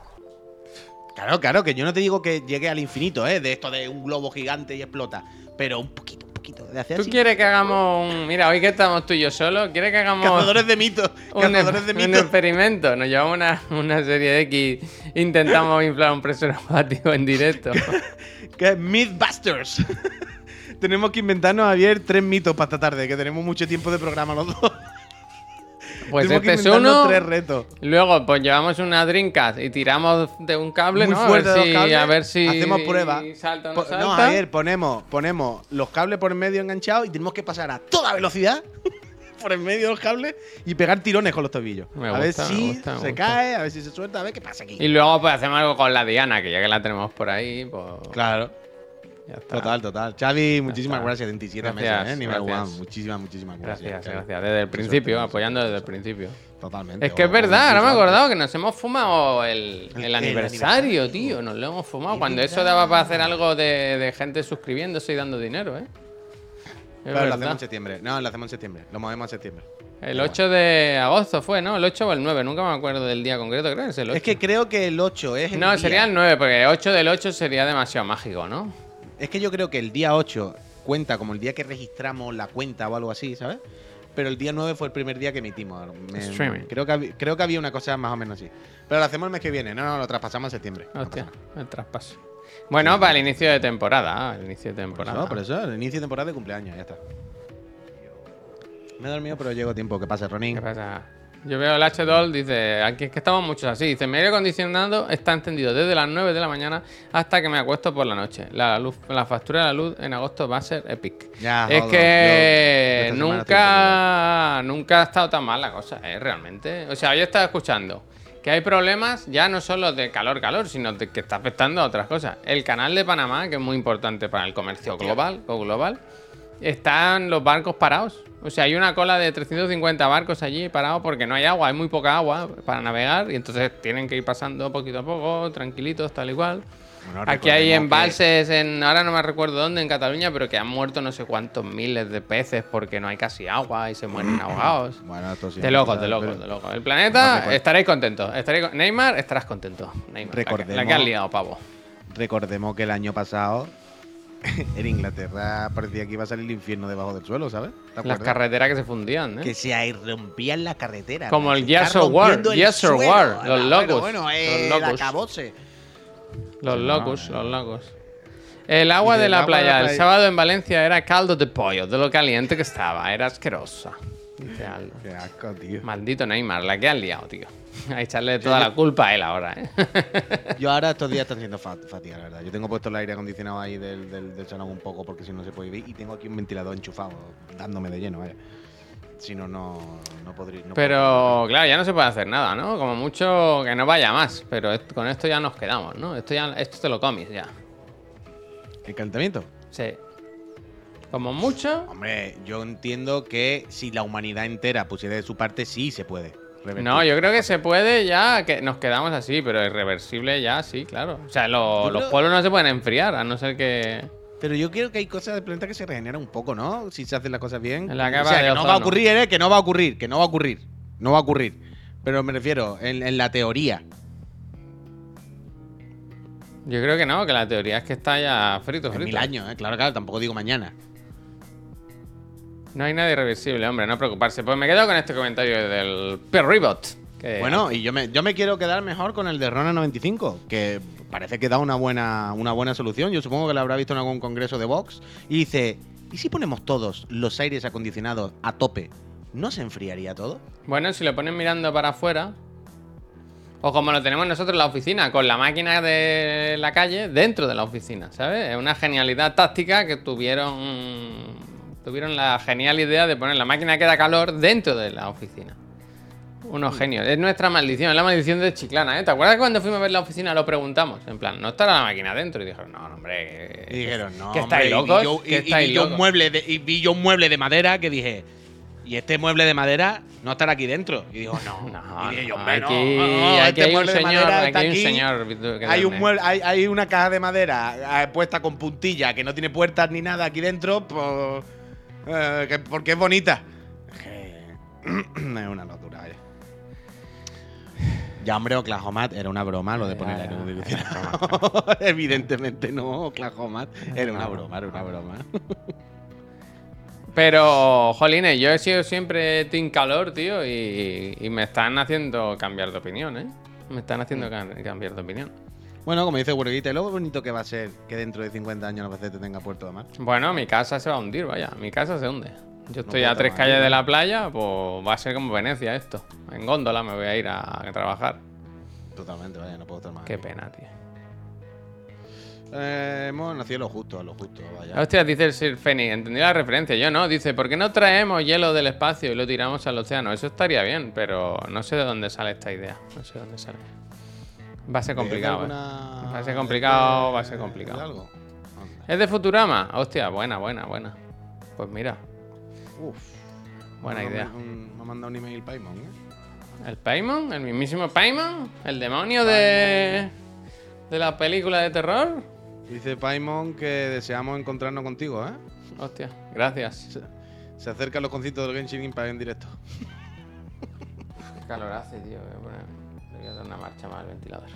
S2: Claro, claro, que yo no te digo que llegue al infinito, ¿eh? De esto de un globo gigante y explota. Pero un poquito, un poquito. De hacer
S1: ¿Tú
S2: así.
S1: quieres que hagamos un... Mira, hoy que estamos tú y yo solos, ¿quieres que hagamos...
S2: Cazadores de mitos.
S1: un,
S2: de
S1: un
S2: mitos.
S1: experimento. Nos llevamos una, una serie de X. Intentamos inflar un preservativo en directo.
S2: Que Mythbusters. Tenemos que inventarnos, Javier, tres mitos para esta tarde, que tenemos mucho tiempo de programa los dos.
S1: Pues
S2: tenemos
S1: este es uno.
S2: tres retos.
S1: Luego, pues llevamos una Dreamcast y tiramos de un cable,
S2: Muy
S1: ¿no?
S2: fuerte
S1: a, ver
S2: los
S1: si,
S2: cables.
S1: a ver si.
S2: Hacemos prueba.
S1: Salta no salta.
S2: No, Javier, ponemos, ponemos los cables por en medio enganchados y tenemos que pasar a toda velocidad por en medio de los cables y pegar tirones con los tobillos.
S1: Me
S2: a ver
S1: gusta,
S2: si
S1: gusta,
S2: se cae, a ver si se suelta, a ver qué pasa aquí.
S1: Y luego, pues hacemos algo con la Diana, que ya que la tenemos por ahí, pues.
S2: Claro,
S1: Ya está.
S2: total, total. Xavi, muchísimas gracias. 27
S1: Gracias,
S2: meses, ¿eh? Nivel
S1: gracias.
S2: one. Muchísimas, muchísimas gracias.
S1: Gracias, gracias. Desde el principio, apoyando desde el principio.
S2: Totalmente.
S1: Es que es verdad, ahora me he acordado que nos hemos fumado el,
S2: El-
S1: el
S2: el
S1: aniversario, tío. Nos lo hemos fumado. Cuando eso
S2: verdad.
S1: daba para hacer algo de, de gente suscribiéndose y dando dinero, ¿eh? Es
S2: Claro, lo
S1: verdad.
S2: hacemos en septiembre. No, lo hacemos en septiembre. Lo movemos a septiembre.
S1: El 8 de agosto fue, ¿no? El 8 o el 9, nunca me acuerdo del día concreto, creo que es el 8.
S2: Es que creo que el 8 es el
S1: no,
S2: día-
S1: sería el 9, porque 8 del 8 sería demasiado mágico, ¿no?
S2: Es que yo creo que el día 8 cuenta como el día que registramos la cuenta o algo así, ¿sabes? pero el día 9 fue el primer día que emitimos. Me-
S1: Streaming.
S2: Creo que, había, creo que había una cosa más o menos así. Pero lo hacemos el mes que viene. No, no, lo traspasamos en septiembre. No
S1: Hostia,
S2: nada.
S1: el traspaso. Bueno, para el inicio de temporada. ah, El inicio de
S2: Por
S1: temporada.
S2: eso, por eso, el inicio de temporada de cumpleaños, ya está. Me he dormido, pero llego a tiempo. ¿Qué pasa, Ronin?
S1: ¿Qué pasa? Yo veo el H2, dice, aquí es que estamos muchos así. Dice, mi aire acondicionado está encendido desde las 9 de la mañana hasta que me acuesto por la noche. La luz, la factura de la luz en agosto va a ser epic.
S2: Ya,
S1: es que
S2: yo
S1: nunca, nunca ha estado tan mal la cosa, ¿eh? Realmente. O sea, yo estaba escuchando que hay problemas ya no solo de calor, calor, sino de que está afectando a otras cosas. El canal de Panamá, que es muy importante para el comercio global, o global, están los barcos parados. O sea, hay una cola de 350 barcos allí parados porque no hay agua, hay muy poca agua para navegar y entonces tienen que ir pasando poquito a poco, tranquilitos, tal y cual.
S2: Bueno,
S1: Aquí hay
S2: recordemos que-
S1: embalses en, ahora no me recuerdo dónde, en Cataluña, pero que han muerto no sé cuántos miles de peces porque no hay casi agua y se mueren ahogados.
S2: Bueno, esto sí.
S1: De locos, de locos, de locos. El planeta, estaréis contentos. Estaréis Neymar, estarás contento. Neymar, la que- la, que,
S2: Recordemos-
S1: has liado, pavo.
S2: Recordemos que el año pasado en Inglaterra parecía que iba a salir el infierno debajo del suelo, ¿sabes? ¿Te
S1: Las carreteras que se fundían, ¿eh?
S2: Que se rompían las carreteras.
S1: Como el Yes or War, Yes or
S2: suelo.
S1: War, los
S2: Bueno,
S1: locos,
S2: Bueno,
S1: los
S2: eh,
S1: locos.
S2: el acabose.
S1: Los locos,
S2: no,
S1: los locos. El agua de la playa el sábado en Valencia era caldo de pollo, de lo caliente que estaba, era asquerosa.
S2: Qué asco, tío.
S1: Maldito Neymar, la que has liado, tío. A echarle toda la culpa a él ahora, ¿eh?
S2: Yo ahora estos días están siendo fat- fatiga, la verdad. Yo tengo puesto el aire acondicionado ahí del, del, del salón un poco porque si no se puede vivir. Y tengo aquí un ventilador enchufado, dándome de lleno, vaya. Si no, no, no podría. no
S1: Pero claro, ya no se puede hacer nada, ¿no? Como mucho que no vaya más, pero con esto ya nos quedamos, ¿no? Esto ya esto te lo comes ya.
S2: ¿El calentamiento?
S1: Sí. Como mucho.
S2: Hombre, yo entiendo que si la humanidad entera pusiera de su parte, sí se puede.
S1: No, yo creo que se puede ya, que nos quedamos así, pero irreversible ya, sí, claro. O sea, lo- los
S2: creo-
S1: pueblos no se pueden enfriar, a no ser que.
S2: Pero yo creo que hay cosas del planeta que se regeneran un poco, ¿no? Si se hacen las cosas bien.
S1: En la
S2: o sea,
S1: de
S2: que no va a ocurrir, ¿eh? Que no va a ocurrir, que no va a ocurrir. No va a ocurrir. Pero me refiero, en, en la teoría.
S1: Yo creo que no, que la teoría es que está ya frito,
S2: En
S1: frito.
S2: mil años, ¿eh? Claro, claro, tampoco digo mañana.
S1: No hay nada irreversible, hombre, no preocuparse. Pues me quedo con este comentario del Perribot. Que
S2: Bueno, y yo me, yo me quiero quedar mejor con el de Rona 95, que parece que da una buena, una buena solución. Yo supongo que lo habrá visto en algún congreso de Vox. Y dice, ¿y si ponemos todos los aires acondicionados a tope? ¿No se enfriaría todo?
S1: Bueno, si lo ponen mirando para afuera, o como lo tenemos nosotros en la oficina, con la máquina de la calle dentro de la oficina, ¿sabes? Es una genialidad táctica que tuvieron tuvieron la genial idea de poner la máquina que da calor dentro de la oficina. Unos genios. Es nuestra maldición, es la maldición de Chiclana, ¿eh? ¿Te acuerdas cuando fuimos a ver la oficina lo preguntamos? En plan, ¿no estará la máquina dentro? Y dijeron, no, hombre.
S2: Y dijeron, no,
S1: ¿Que estáis
S2: y
S1: locos?
S2: yo-
S1: ¿Que
S2: y- y
S1: estáis
S2: vi yo un
S1: locos?
S2: mueble de, y vi yo un mueble de madera que dije, ¿y este mueble de madera no estará aquí dentro? Y dijo, no.
S1: No,
S2: y dije yo,
S1: no,
S2: "Hombre, no,
S1: aquí,
S2: no, no,
S1: aquí
S2: este
S1: hay un
S2: de
S1: señor,
S2: madera
S1: aquí
S2: está
S1: hay un
S2: aquí,
S1: señor. Que
S2: Hay, un mueble, hay, hay una caja de madera eh, puesta con puntilla que no tiene puertas ni nada aquí dentro, pues, eh, que- porque es bonita. Es que- es una locura, vaya. Ya, hombre, Oklahoma era una broma lo de poner
S1: Ya,
S2: aire acondicionado. Evidentemente no, Oklahoma era una broma, era una broma.
S1: Pero, jolines, yo he sido siempre team calor, tío, y, y me están haciendo cambiar de opinión, ¿eh? Me están haciendo cam- cambiar de opinión.
S2: Bueno, como dice Burguita, lo bonito que va a ser que dentro de 50 años Albacete tenga puerto de mar.
S1: Bueno, mi casa se va a hundir, vaya. Mi casa se hunde. Yo estoy a tres calles de la playa, pues va a ser como Venecia esto. En góndola me voy a ir a, a trabajar.
S2: Totalmente, vaya, no puedo estar más.
S1: Qué
S2: aquí.
S1: pena, tío.
S2: Eh, hemos nacido lo justo, lo justo, vaya.
S1: Hostia, dice el Sir Fenix, entendí la referencia. Yo no, dice, ¿por qué no traemos hielo del espacio y lo tiramos al océano? Eso estaría bien, pero no sé de dónde sale esta idea. No sé de dónde sale. Va a ser complicado,
S2: ¿De
S1: ¿eh?
S2: alguna-
S1: Va a ser complicado, va a ser complicado.
S2: algo?
S1: ¿Es de Futurama? Hostia, buena, buena, buena. Pues mira,
S2: Uf.
S1: buena
S2: Me
S1: idea.
S2: un- Me ha mandado un email Paimon, ¿eh?
S1: ¿El Paimon? ¿El mismísimo Paimon? ¿El demonio de. de la película de terror?
S2: Dice Paimon que deseamos encontrarnos contigo, ¿eh?
S1: Hostia, gracias.
S2: Se, se acercan los conciertos del Genshin Impact en directo.
S1: Qué calor hace, tío. Voy a, poner... le voy a dar una marcha más al ventilador.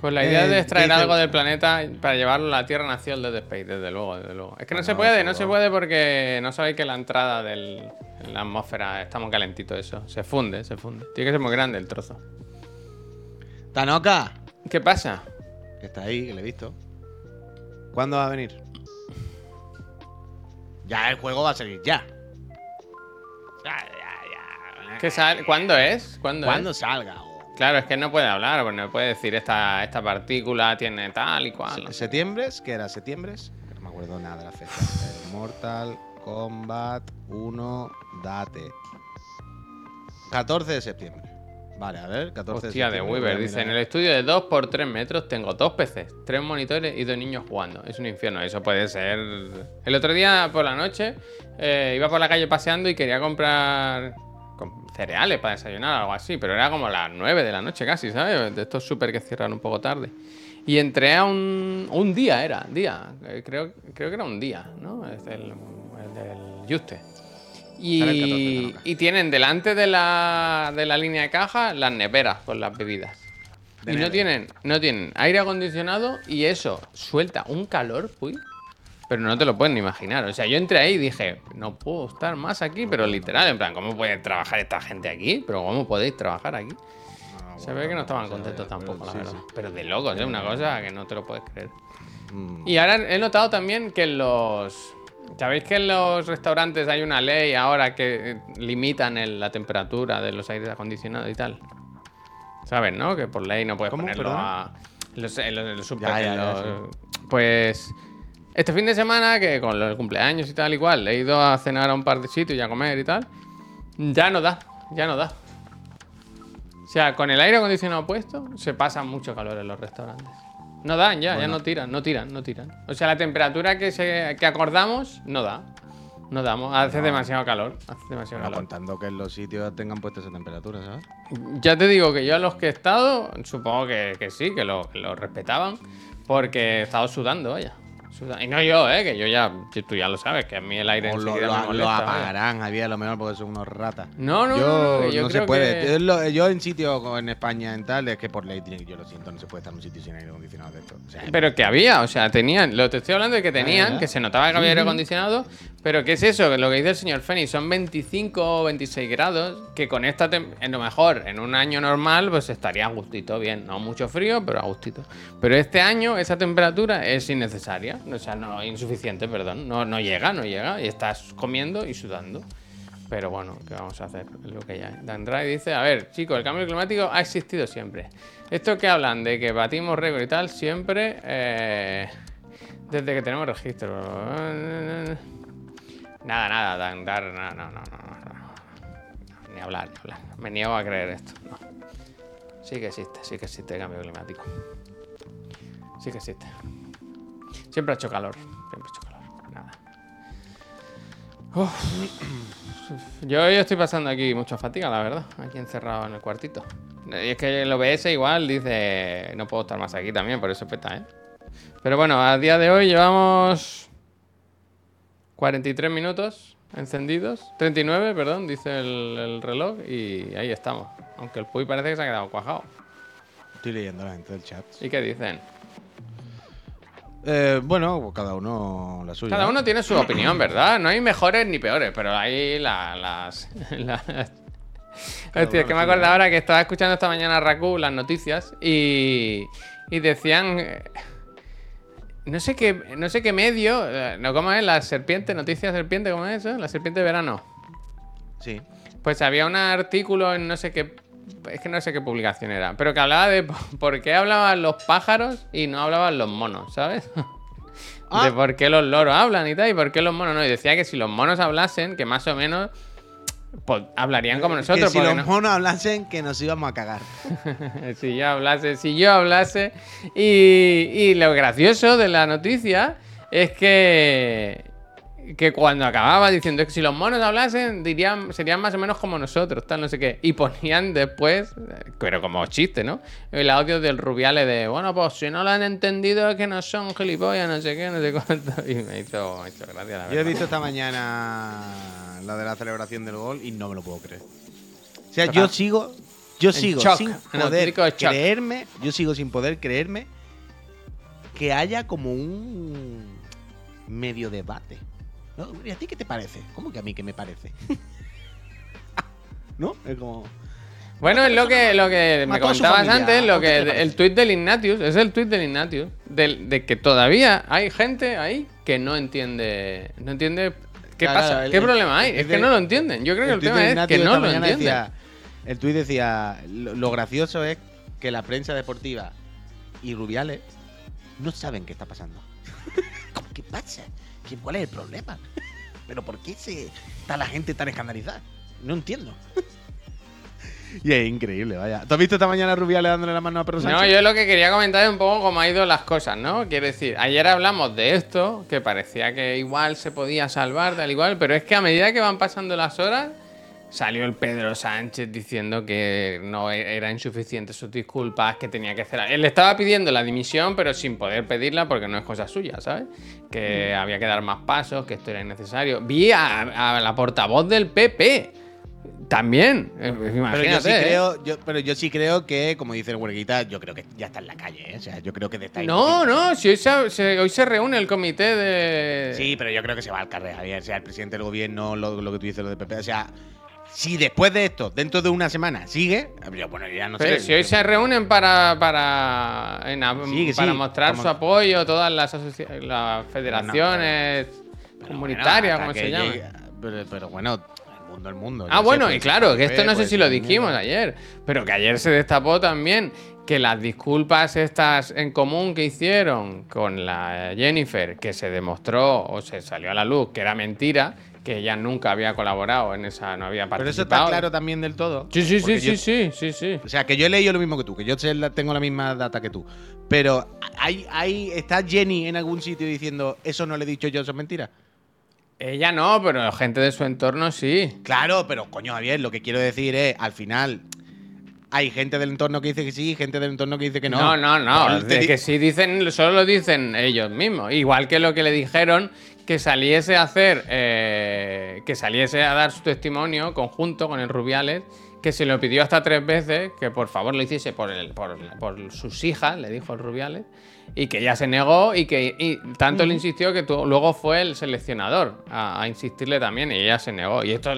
S1: Con la idea
S2: Eh,
S1: de extraer algo del planeta para llevarlo a la Tierra nació el Dead Space, desde luego, desde luego. Es que no se puede, no se puede porque no sabéis que la entrada de la atmósfera está muy calentito eso. Se funde, se funde. Tiene que ser muy grande el trozo.
S2: Tanoka,
S1: ¿Qué pasa?
S2: que está ahí, que le he visto. ¿Cuándo va a venir? Ya el juego va a salir ya. Ya, ya, ya.
S1: ¿Qué sal- ¿Cuándo es? ¿Cuándo,
S2: Cuando
S1: es?
S2: salga.
S1: Claro, es que no puede hablar, porque no puede decir esta, esta partícula tiene tal y cual.
S2: ¿Septiembre? ¿Qué era? ¿Septiembre? No me acuerdo nada de la fecha. Mortal Kombat 1 Date. 14 de septiembre. Vale, a ver, 14
S1: Hostia,
S2: de
S1: de. Weaver. Dice, en el estudio de 2 por 3 metros tengo dos PCs, tres monitores y dos niños jugando. Es un infierno. Eso puede ser... El otro día por la noche eh, iba por la calle paseando y quería comprar com- cereales para desayunar o algo así, pero era como las 9 de la noche casi, ¿sabes? De estos súper que cierran un poco tarde. Y entré a un, un día, era, día. Eh, Creo, creo que era un día, ¿no? Es del, el del Juste.
S2: Era el 14 de
S1: Y, tienen delante de la, de la línea de caja las neveras con las bebidas.
S2: De
S1: y no tienen, no tienen aire acondicionado y eso suelta un calor, uy, pero no te lo pueden imaginar. O sea, yo entré ahí y dije, no puedo estar más aquí, pero literal, en plan, ¿cómo puede trabajar esta gente aquí? Pero ¿cómo podéis trabajar aquí?
S2: Ah,
S1: Se
S2: bueno,
S1: ve que no estaban contentos
S2: pero
S1: tampoco, la
S2: sí,
S1: verdad.
S2: sí.
S1: Pero de locos, es una cosa que no te lo puedes creer.
S2: Mm.
S1: Y ahora he notado también que los. ¿Sabéis que en los restaurantes hay una ley ahora que eh, limitan el- la temperatura de los aires acondicionados y tal? ¿Sabes, no? Que por ley no puedes
S2: ¿Cómo?
S1: ponerlo
S2: Perdona.
S1: a. los, los- en los super-
S2: Ya, ya,
S1: en
S2: ya,
S1: los- Pues. Este fin de semana, que con los cumpleaños y tal, igual, he ido a cenar a un par de sitios y a comer y tal. Ya no da, ya no da. O sea, con el aire acondicionado puesto, se pasa mucho calor en los restaurantes. No dan ya, ya no tiran, no tiran, no tiran. O sea, la temperatura que, se, que acordamos, no da. No damos, hace demasiado calor. Hace demasiado
S2: Bueno,
S1: calor.
S2: contando que en los sitios tengan puesta esa temperatura, ¿sabes?
S1: Ya te digo que yo a los que he estado, supongo que, que sí, que lo, que lo respetaban, porque he estado sudando, vaya. Y no yo, ¿eh? Que yo ya, tú ya lo sabes, que a mí el aire
S2: O lo, lo-
S1: me
S2: lo
S1: molesta, vaya.
S2: apagarán, había a lo mejor porque son unos ratas.
S1: No, no,
S2: yo,
S1: no, no, que yo
S2: no se puede.
S1: que-
S2: Yo, en sitios como en España en tal, es que por ley yo lo siento, no se puede estar en un sitio sin aire acondicionado de esto. O sea,
S1: Pero que había, o sea, tenían, lo te estoy hablando de que tenían, que se notaba que había aire acondicionado, pero ¿qué es eso? Lo que dice el señor Fénix, son 25 o 26 grados, que con esta, en lo mejor, en un año normal, pues estaría a gustito, bien, no mucho frío, pero a gustito. Pero este año esa temperatura es innecesaria, o sea, no, insuficiente, perdón, no, llega, no llega, y estás comiendo y sudando. Pero bueno, ¿qué vamos a hacer? Lo que ya. Dan Ray dice, a ver, chicos, el cambio climático ha existido siempre. Esto que hablan de que batimos récord y tal, siempre eh, desde que tenemos registro. Nada, nada, Dan Dar, no, no, no, no. Ni hablar, ni hablar. Me niego a creer esto. No. Sí que existe, sí que existe el cambio climático. Sí que existe. Siempre ha hecho calor. Siempre ha hecho calor. Nada. Yo, yo estoy pasando aquí mucha fatiga, la verdad. Aquí encerrado en el cuartito. Y es que el OBS igual dice... No puedo estar más aquí también, por eso peta, ¿eh? Pero bueno, a día de hoy llevamos... 43 minutos encendidos. 39, perdón, dice el, el reloj. Y ahí estamos. Aunque el Puy parece que se ha quedado cuajado.
S2: Estoy leyendo la gente del chat.
S1: ¿Y qué dicen?
S2: Eh, bueno, cada uno la suya.
S1: Cada uno tiene su opinión, ¿verdad? No hay mejores ni peores, pero hay la- las... las- Hostia, es que me acuerdo ahora que estaba escuchando esta mañana a Raku las noticias y, y decían... No sé qué, no sé qué medio, eh, no cómo es la serpiente, noticia serpiente, ¿cómo es eso? La serpiente de verano.
S2: Sí.
S1: Pues había un artículo en no sé qué. Es que no sé qué publicación era. Pero que hablaba de por qué hablaban los pájaros y no hablaban los monos, ¿sabes?
S2: Ah.
S1: De por qué los loros hablan y tal, y por qué los monos no. Y decía que si los monos hablasen, que más o menos. Pues hablarían como nosotros.
S2: que si los
S1: no-
S2: monos hablasen, que nos íbamos a cagar.
S1: si yo hablase, si yo hablase. Y, y lo gracioso de la noticia es que, que cuando acababa diciendo que si los monos hablasen, dirían, serían más o menos como nosotros, tal, no sé qué. Y ponían después, pero como chiste, ¿no? El audio del Rubiales de, bueno, pues si no lo han entendido es que no son gilipollas, no sé qué, no sé cuánto. Y me hizo, me hizo gracia, la
S2: Yo he
S1: verdad.
S2: visto esta mañana la de la celebración del gol y no me lo puedo creer. O sea, yo sigo Yo sigo
S1: shock,
S2: sin poder creerme, yo sigo sin poder creerme que haya como un medio debate. ¿No? ¿Y a ti qué te parece? ¿Cómo que a mí qué me parece? ¿No? Es como.
S1: Bueno, es lo que, lo que me comentabas
S2: familia,
S1: antes, lo
S2: ¿o qué te
S1: que
S2: parece?
S1: el tuit del Ignatius, es el tuit del Ignatius, del- de, que todavía hay gente ahí que no entiende, no entiende qué
S2: Claro,
S1: pasa,
S2: el-
S1: qué
S2: el-
S1: problema hay, es que
S2: de-
S1: no lo entienden. Yo creo que el, tema
S2: de
S1: es que
S2: de
S1: no lo entienden.
S2: decía- el tuit decía: lo, lo gracioso es que la prensa deportiva y Rubiales no saben qué está pasando. ¿Cómo qué pasa? ¿Qué- ¿Cuál es el problema? ¿Pero por qué se, está la gente tan escandalizada? No entiendo. y es increíble, vaya. ¿Tú has visto esta mañana a Rubiales dándole la mano a Pedro
S1: No, yo lo que quería comentar es un poco cómo han ido las cosas, ¿no? Quiero decir, ayer hablamos de esto, que parecía que igual se podía salvar, tal igual, pero es que a medida que van pasando las horas, salió el Pedro Sánchez diciendo que no e- era insuficiente sus disculpas, que tenía que hacer. Él estaba pidiendo la dimisión, pero sin poder pedirla porque no es cosa suya, ¿sabes? Que había que dar más pasos, que esto era innecesario. Vi a, a la portavoz del PP. También, eh,
S2: Pero yo sí
S1: ¿eh?
S2: creo, yo, pero yo sí creo que, como dice el huerguita, yo creo que ya está en la calle, ¿eh? O sea, yo creo que de esta
S1: No, no, si hoy se, se- hoy se reúne el comité de.
S2: Sí, pero yo creo que se va al carrer, Javier. O sea, el presidente del gobierno, lo, lo que tú dices, lo de PP. O sea, si después de esto, dentro de una semana, sigue, bueno, ya no
S1: Pero
S2: sé.
S1: si hoy se reúnen para para, en
S2: Sí,
S1: para
S2: sí,
S1: mostrar
S2: como-
S1: su apoyo, todas las, las federaciones comunitarias,
S2: bueno,
S1: como se llama.
S2: llegue- pero, pero bueno, el mundo, el mundo.
S1: Ah, bueno, y claro, que esto no sé si lo dijimos ayer, pero que ayer se destapó también que las disculpas estas en común que hicieron con la Jennifer, que se demostró o se salió a la luz que era mentira, que ella nunca había colaborado en esa, no había
S2: Pero eso
S1: participado.
S2: está claro también del todo.
S1: Sí, sí, sí, sí,
S2: yo-
S1: sí, sí, sí.
S2: O sea, que yo he leído lo mismo que tú, que yo tengo la misma data que tú. Pero, ¿hay, hay, ¿está Jenny en algún sitio diciendo eso no le he dicho yo, eso es mentira?
S1: Ella no, pero gente de su entorno sí.
S2: Claro, pero coño, Javier, lo que quiero decir es, al final, hay gente del entorno que dice que sí, gente del entorno que dice que no.
S1: No, no, no. De que sí dicen, solo lo dicen ellos mismos. Igual que lo que le dijeron que saliese a hacer, eh, que saliese a dar su testimonio conjunto con el Rubiales, que se lo pidió hasta tres veces, que por favor lo hiciese por, el, por, por sus hijas, le dijo el Rubiales, y que ella se negó y que y tanto le insistió que tu- luego fue el seleccionador a, a insistirle también y ella se negó. Y esto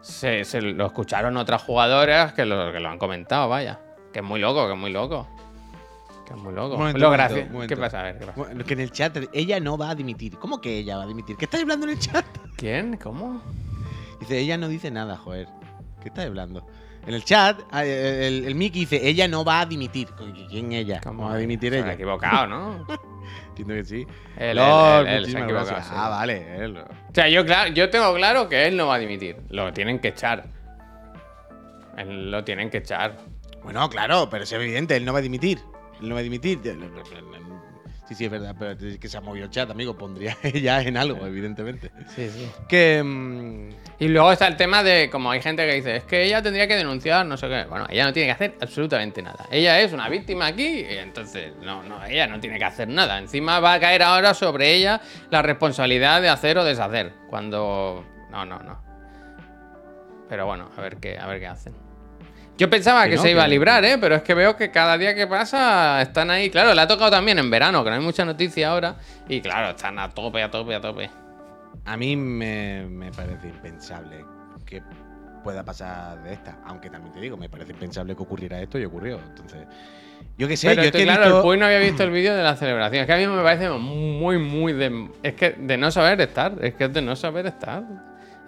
S1: se, se lo escucharon otras jugadoras que lo, que lo han comentado, vaya. Que es muy loco, que es muy loco. Que es muy loco.
S2: Un momento,
S1: Lo
S2: momento.
S1: ¿Qué pasa? A ver, ¿qué pasa?
S2: Bueno, que en el chat, ella no va a dimitir. ¿Cómo que ella va a dimitir? ¿Qué estás hablando en el chat?
S1: ¿Quién? ¿Cómo?
S2: Dice, ella no dice nada, joder. ¿Qué estás hablando? En el chat, ah, el, el Mickey dice, ella no va a dimitir. ¿Quién ella? ¿Cómo va a dimitir
S1: Se
S2: ella?
S1: equivocado, ¿no?
S2: Entiendo que sí.
S1: Él, él, se ha equivocado, sí.
S2: Ah, vale. él.
S1: O sea, yo, claro, yo tengo claro que él no va a dimitir. Lo tienen que echar. Él lo tienen que echar.
S2: Bueno, claro, pero es evidente, él no va a dimitir. No va a dimitir. Sí, sí, es verdad, pero es que se ha movido el chat, amigo. Pondría ella en algo, evidentemente.
S1: Sí, sí.
S2: Que.
S1: Y luego está el tema de, como hay gente que dice, es que ella tendría que denunciar, no sé qué. Bueno, ella no tiene que hacer absolutamente nada. Ella es una víctima aquí, y entonces, no, no, ella no tiene que hacer nada. Encima va a caer ahora sobre ella la responsabilidad de hacer o deshacer. Cuando. No, no, no. Pero bueno, a ver qué, a ver qué hacen. Yo pensaba
S2: Que
S1: que,
S2: no,
S1: se iba a librar, ¿eh? Pero es que veo que cada día que pasa están ahí. Claro, le ha tocado también en verano, que no hay mucha noticia ahora. Y claro, están a tope, a tope, a tope.
S2: A mí me, me parece impensable que pueda pasar de esta. Aunque también te digo, me parece impensable que ocurriera esto y ocurrió. Entonces, yo qué sé,
S1: Pero
S2: yo que
S1: claro,
S2: visto-
S1: el Puy no había visto el vídeo de la celebración. Es que a mí me parece muy, muy de. Es que de no saber estar. Es que es de no saber estar.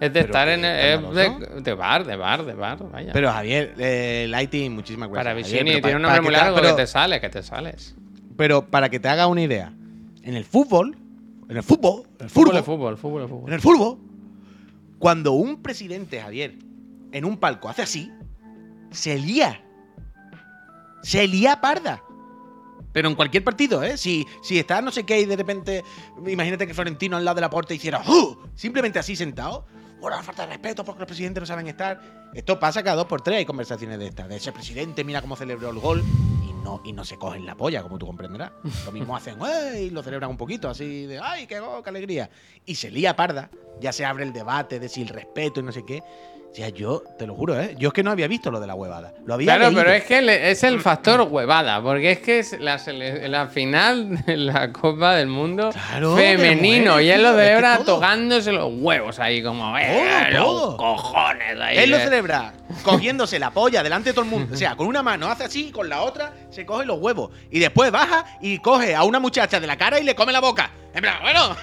S1: Es de
S2: Pero
S1: estar en.
S2: es
S1: de, de bar, de bar, de bar. Vaya.
S2: Pero Javier, eh, Lighty, muchísimas gracias.
S1: para Vicini tiene un nombre muy
S2: que te-
S1: largo
S2: pero-
S1: que te sale, que te sales.
S2: Pero para que te haga una idea, en el fútbol, en el fútbol, en el
S1: Fútbol
S2: fútbol,
S1: es fútbol, fútbol es
S2: en
S1: fútbol.
S2: el fútbol, cuando un presidente, Javier, en un palco hace así, se lía. Se lía parda. Pero en cualquier partido, ¿eh? Si, si está no sé qué y de repente, imagínate que Florentino al lado de la puerta hiciera ¡Uh! simplemente así sentado. Una falta de respeto porque los presidentes no saben estar. Esto pasa cada dos por tres, hay conversaciones de estas. De ese presidente, mira cómo celebró el gol y no, y no se cogen la polla, como tú comprenderás. Lo mismo hacen, ¡eh! y lo celebran un poquito, así de ¡ay, qué, go- qué alegría! Y se lía parda, ya se abre el debate de si el respeto y no sé qué. O sea, yo te lo juro, ¿eh? Yo es que no había visto lo de la huevada. Lo había
S1: Claro,
S2: leído.
S1: pero es que le- es el factor huevada, porque es que es la, final de la Copa del Mundo
S2: Claro,
S1: femenino y él lo
S2: tío, es que
S1: celebra tocándose los huevos ahí, como eh, los
S2: todo.
S1: cojones ahí.
S2: Él lo
S1: eh.
S2: celebra cogiéndose la polla delante de todo el mundo. O sea, con una mano hace así y con la otra se coge los huevos. Y después baja y coge a una muchacha de la cara y le come la boca. En plan, bueno.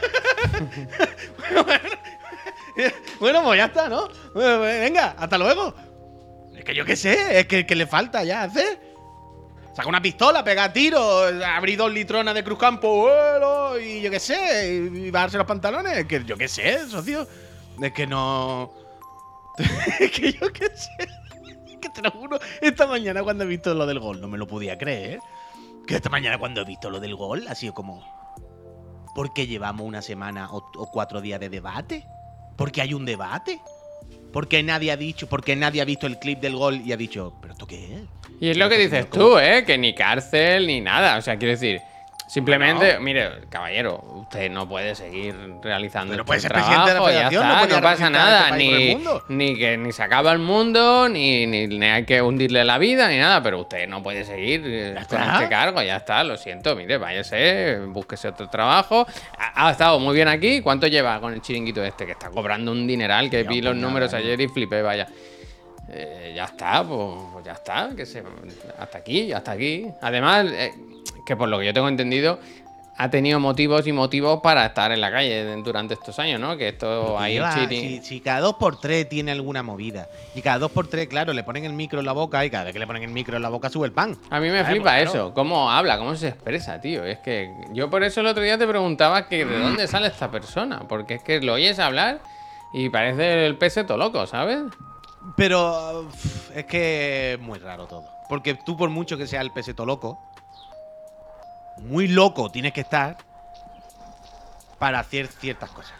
S2: bueno, bueno. Pues ya está, ¿no? Pues Venga, hasta luego. Es que yo qué sé, es que, le falta ya hacer. Saca una pistola, pega tiros, abrir dos litronas de Cruzcampo, y yo qué sé, y bajarse los pantalones. Es que yo qué sé, socio. Es que no. es que yo qué sé. Es que te lo juro, esta mañana cuando he visto lo del gol, no me lo podía creer. Que esta mañana cuando he visto lo del gol, ha sido como. ¿Por qué llevamos una semana o cuatro días de debate? Porque hay un debate. Porque nadie ha dicho, porque nadie ha visto el clip del gol y ha dicho, ¿pero esto qué es?
S1: Y es lo que dices tú, ¿eh? Que ni cárcel ni nada. O sea, quiero decir, simplemente,
S2: Bueno.
S1: mire, caballero, usted no puede seguir realizando
S2: Pero puede ser presidente de la
S1: trabajo, ya
S2: federación, no
S1: está, no pasa nada.
S2: este
S1: Ni, ni que ni se acaba el mundo, ni, ni, ni hay que hundirle la vida, ni nada. Pero usted no puede seguir eh,
S2: Ya
S1: con este cargo, ya está, lo siento. Mire, váyase, búsquese otro trabajo. Ha, ha estado muy bien aquí. ¿Cuánto lleva con el chiringuito este? Que está cobrando un dineral, que
S2: Ya,
S1: vi los números ayer y flipé, vaya. Eh, ya está, pues, pues ya está, que se, hasta aquí, hasta aquí. Además, eh, que por lo que yo tengo entendido, ha tenido motivos y motivos para estar en la calle durante estos años, ¿no? Que esto ahí
S2: Lleva-
S1: chiri-
S2: si, si cada dos por tres tiene alguna movida. Y cada dos por tres, claro, le ponen el micro en la boca y cada vez que le ponen el micro en la boca sube el pan.
S1: A mí me
S2: ¿Sabes?
S1: flipa
S2: Pues,
S1: eso, cómo habla, cómo se expresa, tío. Es que yo por eso el otro día te preguntaba que de dónde sale esta persona, porque es que lo oyes hablar y parece el peseto loco, ¿sabes?
S2: Pero es que es muy raro todo. Porque tú, por mucho que sea el peseto loco, muy loco tienes que estar para hacer ciertas cosas.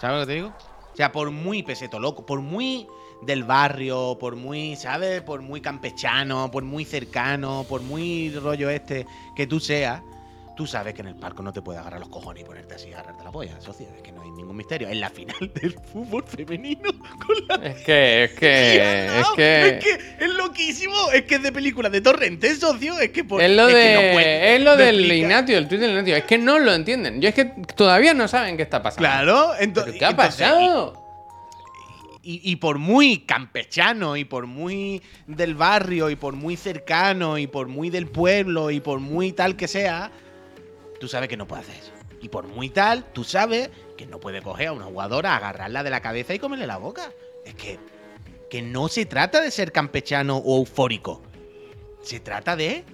S2: ¿Sabes lo que te digo? O sea, por muy peseto loco, por muy del barrio, por muy, ¿sabes? Por muy campechano, por muy cercano, por muy rollo este que tú seas, tú sabes que en el parco no te puedes agarrar los cojones y ponerte así y agarrarte la polla, socio. Es que no hay ningún misterio. En la final del fútbol femenino con la
S1: Es que, es que, es que...
S2: es que es loquísimo. Es que es de película de Torrente, socio. Es que por,
S1: Es lo,
S2: es
S1: de,
S2: no puede-
S1: es lo del
S2: explica.
S1: Ignatio, el tweet del Ignatio. Es que no lo entienden. Yo es que todavía no saben qué está pasando.
S2: Claro, ento-
S1: ¿Pero ¿Qué ha
S2: entonces,
S1: pasado?
S2: Y, y por muy campechano, y por muy del barrio, y por muy cercano, y por muy del pueblo, y por muy tal que sea, tú sabes que no puede hacer eso. Y por muy tal, tú sabes que no puede coger a una jugadora, agarrarla de la cabeza y comerle la boca. Es que, que no se trata de ser campechano o eufórico. Se trata de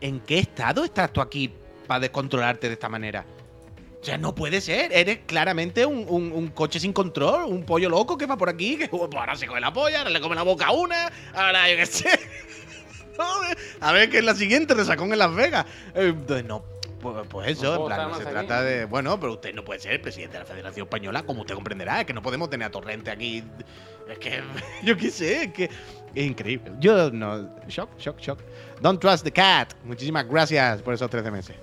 S2: en qué estado estás tú aquí para descontrolarte de esta manera. O sea, no puede ser. Eres claramente un, un- coche sin control, un pollo loco que va por aquí, que pues, ahora se come la polla, ahora le come la boca a una, ahora yo qué sé. A ver qué es la siguiente, resacón en Las Vegas. Eh, no. Pues, pues eso,
S1: No
S2: en plan, no se trata de. Bueno, pero usted no puede ser el presidente de la Federación Española, como usted comprenderá. Es que no podemos tener a Torrente aquí. Es que. Yo qué sé, es que. Es increíble. Yo no. Shock, shock, shock. Don't trust the cat. Muchísimas gracias por esos 13 meses.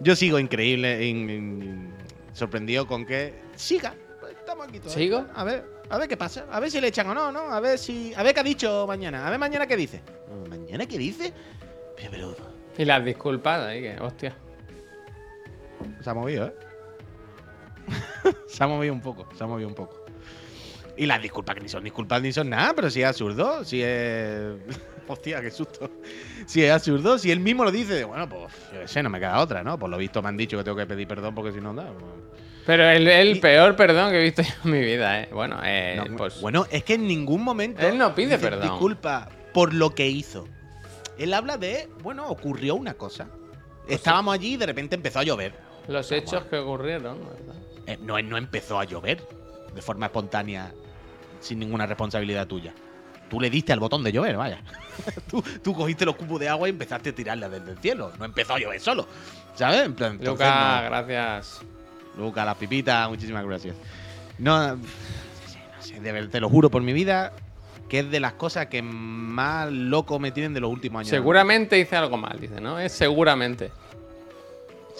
S2: Yo sigo increíble, in- in- sorprendido con que siga. Pues Estamos aquí todos.
S1: ¿Sigo?
S2: A ver, a ver qué pasa. A ver si le echan o no, ¿no? A ver si. A ver qué ha dicho mañana. A ver mañana qué dice. ¿Mañana qué dice? Pero, pero
S1: Y las disculpas, que, hostia.
S2: Se ha movido, ¿eh? se ha movido un poco, se ha movido un poco. Y las disculpas que ni son disculpas ni son nada, pero si es absurdo, si es. Hostia, qué susto. Si es absurdo, si él mismo lo dice, bueno, pues yo qué sé, no me queda otra, ¿no? Por lo visto me han dicho que tengo que pedir perdón porque si no, da.
S1: Pero el, el
S2: Y-
S1: peor perdón que he visto yo en mi vida, ¿eh? Bueno, eh,
S2: No,
S1: pues...
S2: Bueno, es que en ningún momento.
S1: Él no pide perdón.
S2: Disculpa por lo que hizo. Él habla de, bueno, ocurrió una cosa.
S1: Pues
S2: Estábamos allí y de repente empezó a llover.
S1: Los hechos que ocurrieron, ¿verdad?
S2: Eh, no, no empezó a llover de forma espontánea, sin ninguna responsabilidad tuya. Tú le diste al botón de llover, vaya. tú, tú cogiste los cubos de agua y empezaste a tirarla desde el cielo. No empezó a llover solo. ¿Sabes? En plan, entonces
S1: Luca,
S2: no.
S1: gracias.
S2: Luca, la pipita, muchísimas gracias. No, no sé, no sé, de ver- te lo juro por mi vida, que es de las cosas que más loco me tienen de los últimos años.
S1: Seguramente hice algo mal, dice, ¿no? Es seguramente.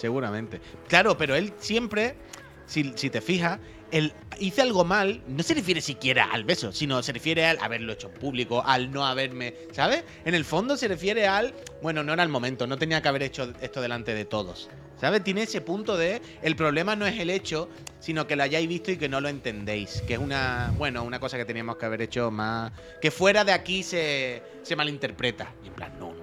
S2: Seguramente. Claro, pero él siempre, si, te fijas, el hice algo mal no se refiere siquiera al beso, sino se refiere al haberlo hecho en público, al no haberme, ¿sabes? En el fondo se refiere al, bueno, no era el momento, no tenía que haber hecho esto delante de todos. ¿Sabes? Tiene ese punto de el problema no es el hecho, sino que lo hayáis visto y que no lo entendéis. Que es una, bueno, una cosa que teníamos que haber hecho más. Que fuera de aquí se, se malinterpreta. Y en plan, no, no,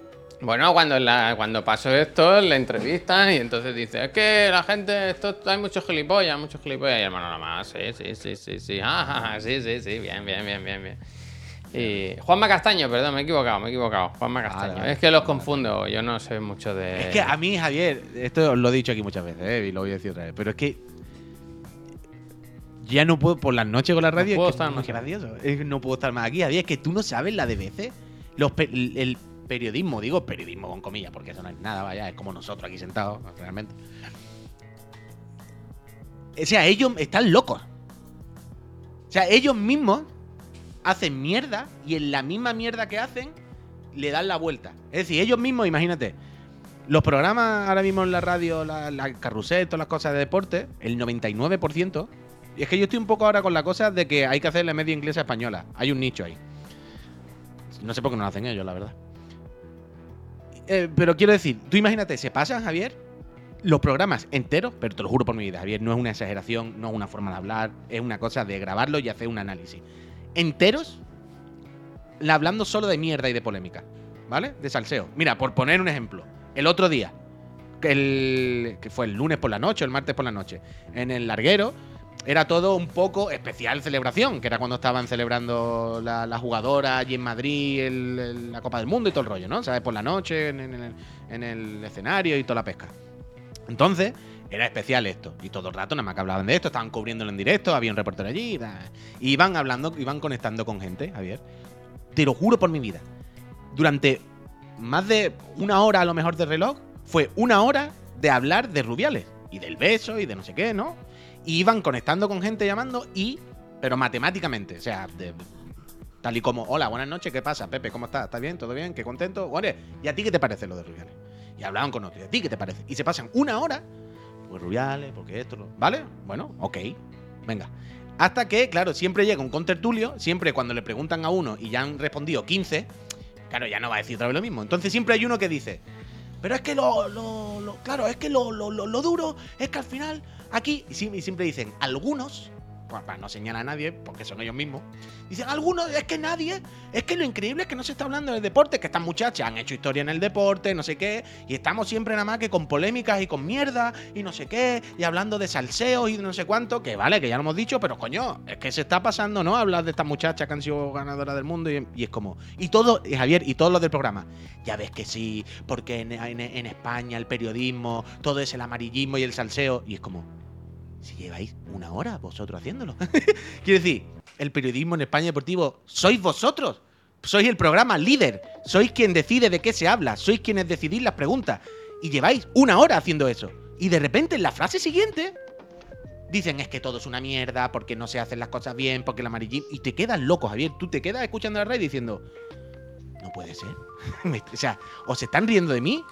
S1: Bueno, cuando, la, cuando pasó esto, le entrevistan y entonces dice, es que la gente, esto, hay muchos gilipollas, muchos gilipollas. Y hermano, Lama, sí, sí, sí, sí, sí, ah, sí, sí, sí, bien, bien, bien, bien, bien. Y Juanma Castaño, perdón, me he equivocado, me he equivocado. Juanma Castaño. es que los confundo, yo no sé mucho de.
S2: Es que a mí, Javier, esto os lo he dicho aquí muchas veces, ¿eh? y lo voy a decir otra vez, pero es que. Ya no puedo, por las noches con la radio, no puedo estar más. gracioso. no puedo estar más aquí, Javier, es que tú no sabes la de veces. Los el periodismo, digo periodismo con comillas, porque eso no es nada, vaya, es como nosotros aquí sentados, realmente. O sea, ellos están locos. O sea, ellos mismos hacen mierda y en la misma mierda que hacen le dan la vuelta. Es decir, ellos mismos, imagínate, los programas ahora mismo en la radio, la, la carrusel, todas las cosas de deporte, el 99%. Y es que yo estoy un poco ahora con la cosa de que hay que hacerle media inglesa española. Hay un nicho ahí. No sé por qué no lo hacen ellos, la verdad. Eh, pero quiero decir, tú imagínate, se pasan, Javier, los programas enteros, pero te lo juro por mi vida, Javier, no es una exageración, no es una forma de hablar, es una cosa de grabarlo y hacer un análisis enteros hablando solo de mierda y de polémica, ¿vale? De salseo. Mira, por poner un ejemplo, el otro día, el, que fue el lunes por la noche el martes por la noche, en el larguero, era todo un poco especial celebración, que era cuando estaban celebrando la, la jugadora allí en Madrid, la Copa del Mundo y todo el rollo, ¿no? ¿Sabes? Por la noche, en el escenario y toda la pesca. Entonces, era especial esto. Y todo el rato nada más que hablaban de esto, estaban cubriéndolo en directo, había un reportero allí. Y iban hablando, iban conectando con gente, Javier. Te lo juro por mi vida. Durante más de una hora a lo mejor de reloj, fue una hora de hablar de Rubiales. Y del beso y de no sé qué, ¿no? Y iban conectando con gente llamando y... Pero matemáticamente, o sea, tal y como, hola, buenas noches, ¿qué pasa? Pepe, ¿cómo estás? ¿Estás bien? ¿Todo bien? ¿Qué contento? Oye, ¿y a ti qué te parece lo de Rubiales? Y hablaban con otros, ¿y a ti qué te parece? Y se pasan una hora pues Rubiales, porque esto, ¿vale? Bueno, ok, venga. Hasta que, claro, siempre llega un contertulio, siempre cuando le preguntan a uno y ya han respondido 15, claro, ya no va a decir otra vez lo mismo. Entonces siempre hay uno que dice, pero es que lo, claro, es que lo, duro es que al final aquí, siempre dicen, algunos, no señalar a nadie, porque son ellos mismos, dicen algunos, es que nadie, es que lo increíble es que no se está hablando del deporte, que estas muchachas han hecho historia en el deporte, no sé qué, y estamos siempre nada más que con polémicas y con mierda, y no sé qué, y hablando de salseos y no sé cuánto, que vale, que ya lo hemos dicho, pero coño, es que se está pasando, ¿no? Hablar de estas muchachas que han sido ganadoras del mundo, y, es como, y todo, y Javier, y todos los del programa, ya ves que sí, porque en, en España el periodismo, todo es el amarillismo y el salseo, y es como, si lleváis una hora vosotros haciéndolo. Quiero decir, el periodismo en España deportivo sois vosotros. Sois el programa líder. Sois quien decide de qué se habla. Sois quienes decidís las preguntas. Y lleváis una hora haciendo eso. Y de repente en la frase siguiente dicen es que todo es una mierda, porque no se hacen las cosas bien, porque el amarillismo... Y te quedas loco, Javier. Tú te quedas escuchando la radio diciendo, no puede ser. o sea, o se están riendo de mí,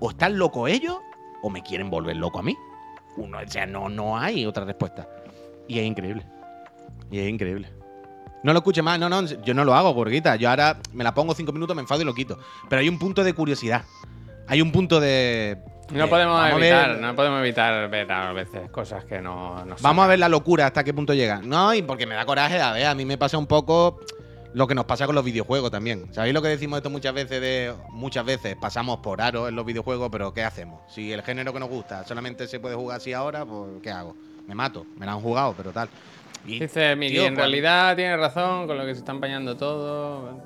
S2: o están locos ellos, o me quieren volver loco a mí uno. O sea, no, no hay otra respuesta. Y es increíble. Y es increíble. No lo escuche más, no, no, yo no lo hago, porquita. Yo ahora me la pongo cinco minutos, me enfado y lo quito. Pero hay un punto de curiosidad. Hay un punto de.
S1: No podemos evitar, no podemos evitar ver a veces cosas que no.
S2: Vamos a ver la locura hasta qué punto llega. No, y porque me da coraje, a ver, a mí me pasa un poco lo que nos pasa con los videojuegos también. ¿Sabéis lo que decimos esto muchas veces de muchas veces pasamos por aro en los videojuegos, pero ¿qué hacemos? Si el género que nos gusta solamente se puede jugar así ahora, pues ¿qué hago? Me mato, me la han jugado, pero tal.
S1: Dice Miguel, en realidad tiene razón con lo que se está empañando todo.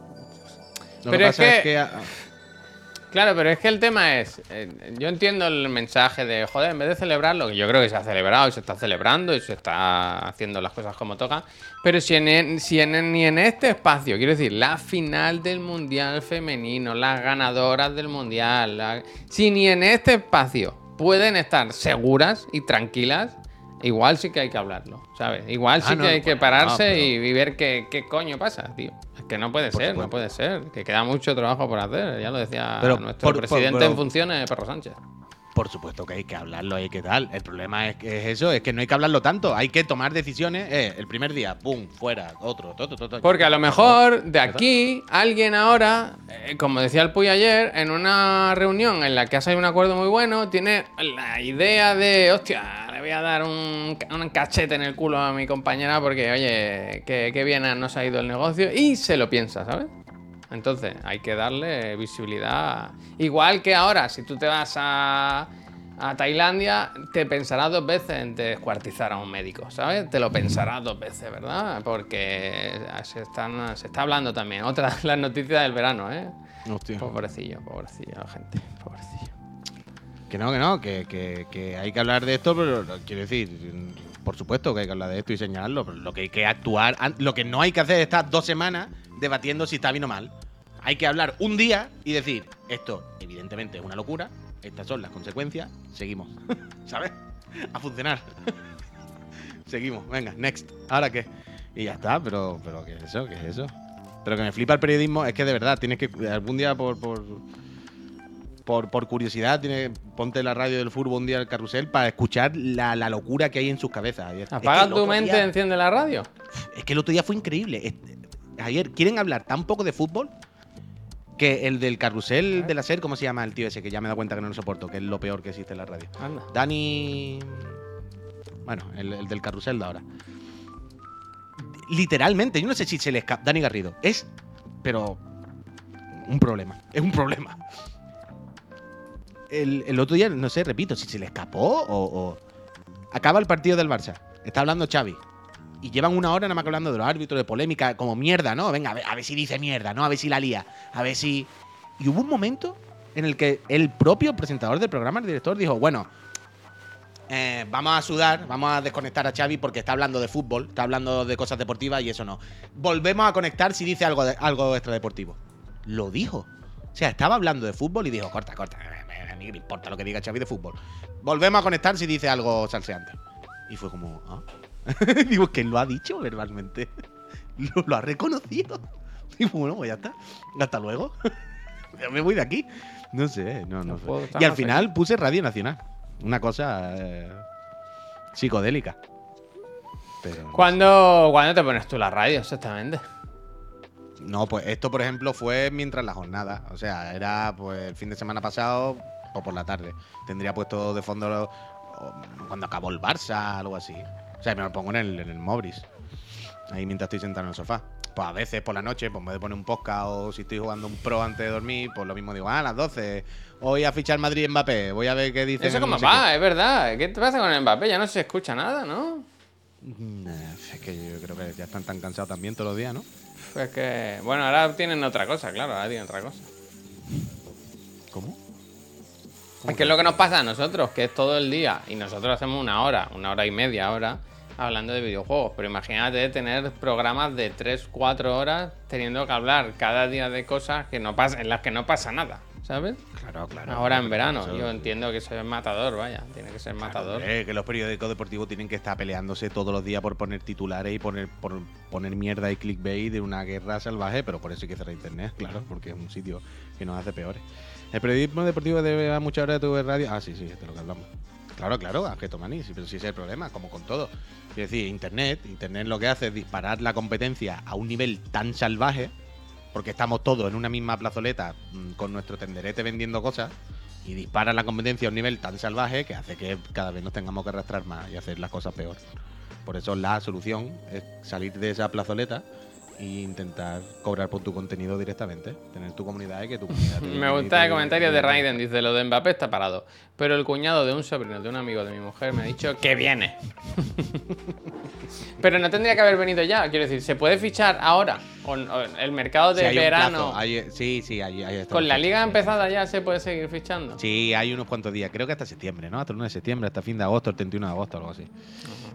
S1: pero es que, Claro, pero es que el tema es, eh, yo entiendo el mensaje de, joder, en vez de celebrarlo, que yo creo que se ha celebrado y se está celebrando y se está haciendo las cosas como toca, pero si, en, si en, ni en este espacio, quiero decir, la final del Mundial femenino, las ganadoras del Mundial, la- si ni en este espacio pueden estar seguras y tranquilas, igual sí que hay que hablarlo, ¿sabes? Igual
S2: Ah,
S1: sí
S2: no,
S1: que hay que pararse
S2: no, pero-
S1: y, y ver qué, qué coño pasa, tío. Que no puede ser,
S2: supuesto.
S1: no puede ser, que queda mucho trabajo por hacer, ya lo decía
S2: Pero
S1: nuestro
S2: por- por-
S1: presidente
S2: pero-
S1: en funciones, Perro Sánchez.
S2: Por supuesto que hay que hablarlo, hay que tal. El problema es que es eso, es que no hay que hablarlo tanto. Hay que tomar decisiones. Eh, el primer día, pum, fuera, otro, todo, todo.
S1: Porque a lo mejor de aquí alguien ahora, eh, como decía el Puy ayer, en una reunión en la que ha salido un acuerdo muy bueno, tiene la idea de, hostia, le voy a dar un cachete en el culo a mi compañera porque, oye, que, que bien nos ha ido el negocio y se lo piensa, ¿sabes? Entonces, hay que darle visibilidad. Igual que ahora, si tú te vas a, a Tailandia, te pensarás dos veces en descuartizar a un médico, ¿sabes? Te lo pensarás dos veces, ¿verdad? Porque se, están, se está hablando también. Otra de las noticias del verano, ¿eh?
S2: Hostia.
S1: Pobrecillo, pobrecillo, la gente. Pobrecillo.
S2: Que no, que no, que, que- que hay que hablar de esto, pero quiero decir, por supuesto que hay que hablar de esto y señalarlo, pero lo que hay que actuar, lo que no hay que hacer es estar dos semanas debatiendo si está bien o mal. Hay que hablar un día y decir, esto evidentemente es una locura, estas son las consecuencias, seguimos, ¿sabes? A funcionar. seguimos, venga, next. ¿Ahora qué? Y ya está, pero, pero ¿qué es eso? ¿Qué es eso? Pero que me flipa el periodismo es que de verdad tienes que algún día por, por, por, por curiosidad, tiene, ponte la radio del fútbol un día al carrusel para escuchar la, la locura que hay en sus cabezas. Es que
S1: Apaga
S2: el
S1: tu mente,
S2: día-
S1: enciende la radio.
S2: es que el otro día fue increíble. Es- Ayer quieren hablar tan poco de fútbol que el del carrusel de la SER, ¿cómo se llama el tío ese? Que ya me he dado cuenta que no lo soporto, que es lo peor que existe en la radio.
S1: Anda.
S2: Dani. Bueno, el, el del carrusel de ahora. Literalmente, yo no sé si se le escapa. Dani Garrido. Es. Pero. Un problema. Es un problema. El, el otro día, no sé, repito, si se le escapó o, o- Acaba el partido del Barça. Está hablando Xavi. Y llevan una hora nada más que hablando de los árbitros, de polémica, como mierda, ¿no? Venga, a ver, si dice mierda, ¿no? A ver si la lía. A ver si. Y hubo un momento en el que el propio presentador del programa, el director, dijo: Bueno, eh, vamos a sudar, vamos a desconectar a Xavi porque está hablando de fútbol, está hablando de cosas deportivas y eso no. Volvemos a conectar si dice algo, de, algo extradeportivo. Lo dijo. O sea, estaba hablando de fútbol y dijo, corta, corta, a mí me importa lo que diga Xavi de fútbol. Volvemos a conectar si dice algo salseante. Y fue como, ah. Digo, que lo ha dicho verbalmente. Lo, lo ha reconocido. Y bueno, pues ya está. Hasta luego. Me voy de aquí. No sé, no, no,
S1: No puedo
S2: Y al final puse Radio Nacional. Una cosa eh, psicodélica. Pero.
S1: ¿Cuándo, ¿Cuándo te pones tú la radio, exactamente?
S2: No, pues esto, por ejemplo, fue mientras la jornada. O sea, era pues el fin de semana pasado o por la tarde. Tendría puesto de fondo cuando acabó el Barça, algo así. O sea, me lo pongo en el, en el Mobris. Ahí mientras estoy sentado en el sofá. Pues a veces por la noche, pues me poner un podcast o si estoy jugando un pro antes de dormir, pues lo mismo digo, ah, a las 12. Hoy a fichar Madrid Mbappé. Voy a ver qué dice.
S1: Eso como va, es verdad. ¿Qué te pasa con el Mbappé? Ya no se escucha nada, ¿no?
S2: Es que yo creo que ya están tan cansados también todos los días, ¿no?
S1: Pues que. Bueno, ahora tienen otra cosa, claro, ahora tienen otra cosa.
S2: ¿Cómo?
S1: Es que es lo que nos pasa a nosotros, que es todo el día. Y nosotros hacemos una hora, una hora y media ahora, hablando de videojuegos. Pero imagínate tener programas de 3, 4 horas teniendo que hablar cada día de cosas que no pasa, en las que no pasa nada, ¿sabes?
S2: Claro, claro.
S1: Ahora en verano. Yo entiendo que eso es matador, vaya. Tiene que ser matador.
S2: Eh, que los periódicos deportivos tienen que estar peleándose todos los días por poner titulares y poner, por poner mierda y clickbait de una guerra salvaje, pero por eso hay que cerrar internet, claro, porque es un sitio que nos hace peores. El periodismo deportivo debe a muchas horas de tu radio. Ah, sí, sí, de lo que hablamos. Claro, claro, sí, pero sí es el problema, como con todo. Es decir, internet, internet lo que hace es disparar la competencia a un nivel tan salvaje, porque estamos todos en una misma plazoleta mm, con nuestro tenderete vendiendo cosas, y dispara la competencia a un nivel tan salvaje que hace que cada vez nos tengamos que arrastrar más y hacer las cosas peor. Por eso la solución es salir de esa plazoleta e intentar cobrar por tu contenido directamente. Tener tu comunidad y que tu comunidad... te
S1: Me gusta el comentario de Raiden, dice lo de Mbappé está parado. Pero el cuñado de un sobrino de un amigo de mi mujer me ha dicho que viene. Pero no tendría que haber venido ya, quiero decir, ¿se puede fichar ahora? ¿O, o el mercado de
S2: Sí,
S1: verano?
S2: hay- sí, sí, hay, hay
S1: Con la liga empezada ya se puede seguir fichando.
S2: Sí, hay unos cuantos días, creo que hasta septiembre, ¿no? Hasta el 1 de septiembre, hasta fin de agosto, el 31 de agosto, algo así.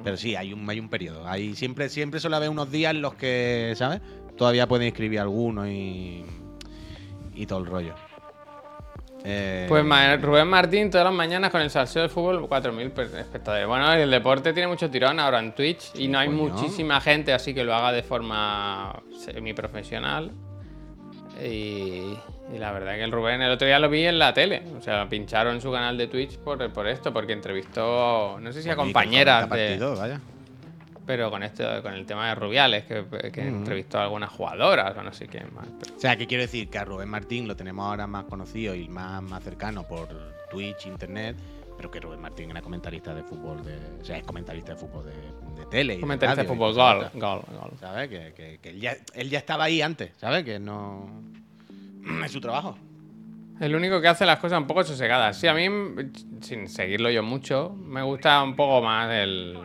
S2: Pero sí, hay un, hay un periodo. Hay, siempre, siempre suele haber unos días en los que, ¿sabes? Todavía pueden inscribir algunos y. y todo el rollo. Eh,
S1: Pues Rubén Martín todas las mañanas con el salseo del fútbol, 4.000 per- espectadores. Bueno, el deporte tiene mucho tirón ahora en Twitch y no hay muchísima gente así que lo haga de forma semiprofesional. Y, y la verdad que el Rubén el otro día lo vi en la tele. O sea, pincharon su canal de Twitch por, por esto, porque entrevistó, no sé si a compañeras
S2: con 40
S1: de...
S2: vaya.
S1: Pero con esto, con el tema de Rubiales, que, que entrevistó a algunas jugadoras o no sé quién más. pero-
S2: O sea, que quiero decir que a Rubén Martín lo tenemos ahora más conocido y más, más cercano por Twitch, internet, pero que Rubén Martín era comentarista de fútbol, de, o sea, es comentarista de fútbol de, de tele. y
S1: Comentarista de
S2: radio y
S1: fútbol, gol, gol, gol.
S2: ¿Sabes? Que, que- que él, ya, él ya estaba ahí antes, ¿sabes? Que no. Es su trabajo.
S1: El único que hace las cosas un poco sosegadas. Sí, a mí, mm, sin seguirlo yo mucho, me gusta un poco más el.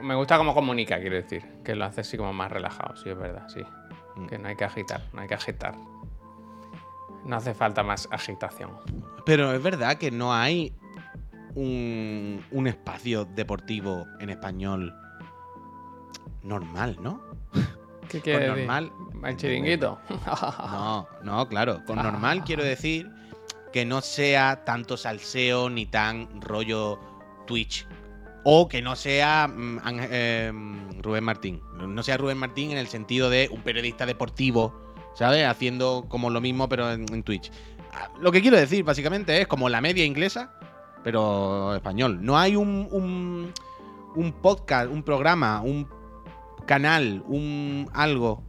S1: Me gusta cómo comunica, quiero decir. Que lo hace así como más relajado, sí, es verdad, sí.
S2: Mm.
S1: Que no hay que agitar, no hay que agitar. No hace falta más agitación.
S2: Pero es verdad que no hay un, un espacio deportivo en español normal, ¿no?
S1: ¿Qué quiere decir?
S2: normal.
S1: ¿El chiringuito?
S2: No, no, claro. Con normal quiero decir que no sea tanto salseo ni tan rollo Twitch. O que no sea mm, eh, Rubén Martín. No sea Rubén Martín en el sentido de un periodista deportivo, ¿sabes? Haciendo como lo mismo pero en, Twitch. Ah, Lo que quiero decir básicamente es como la media inglesa, pero español. No hay un, podcast, un programa, un canal, un algo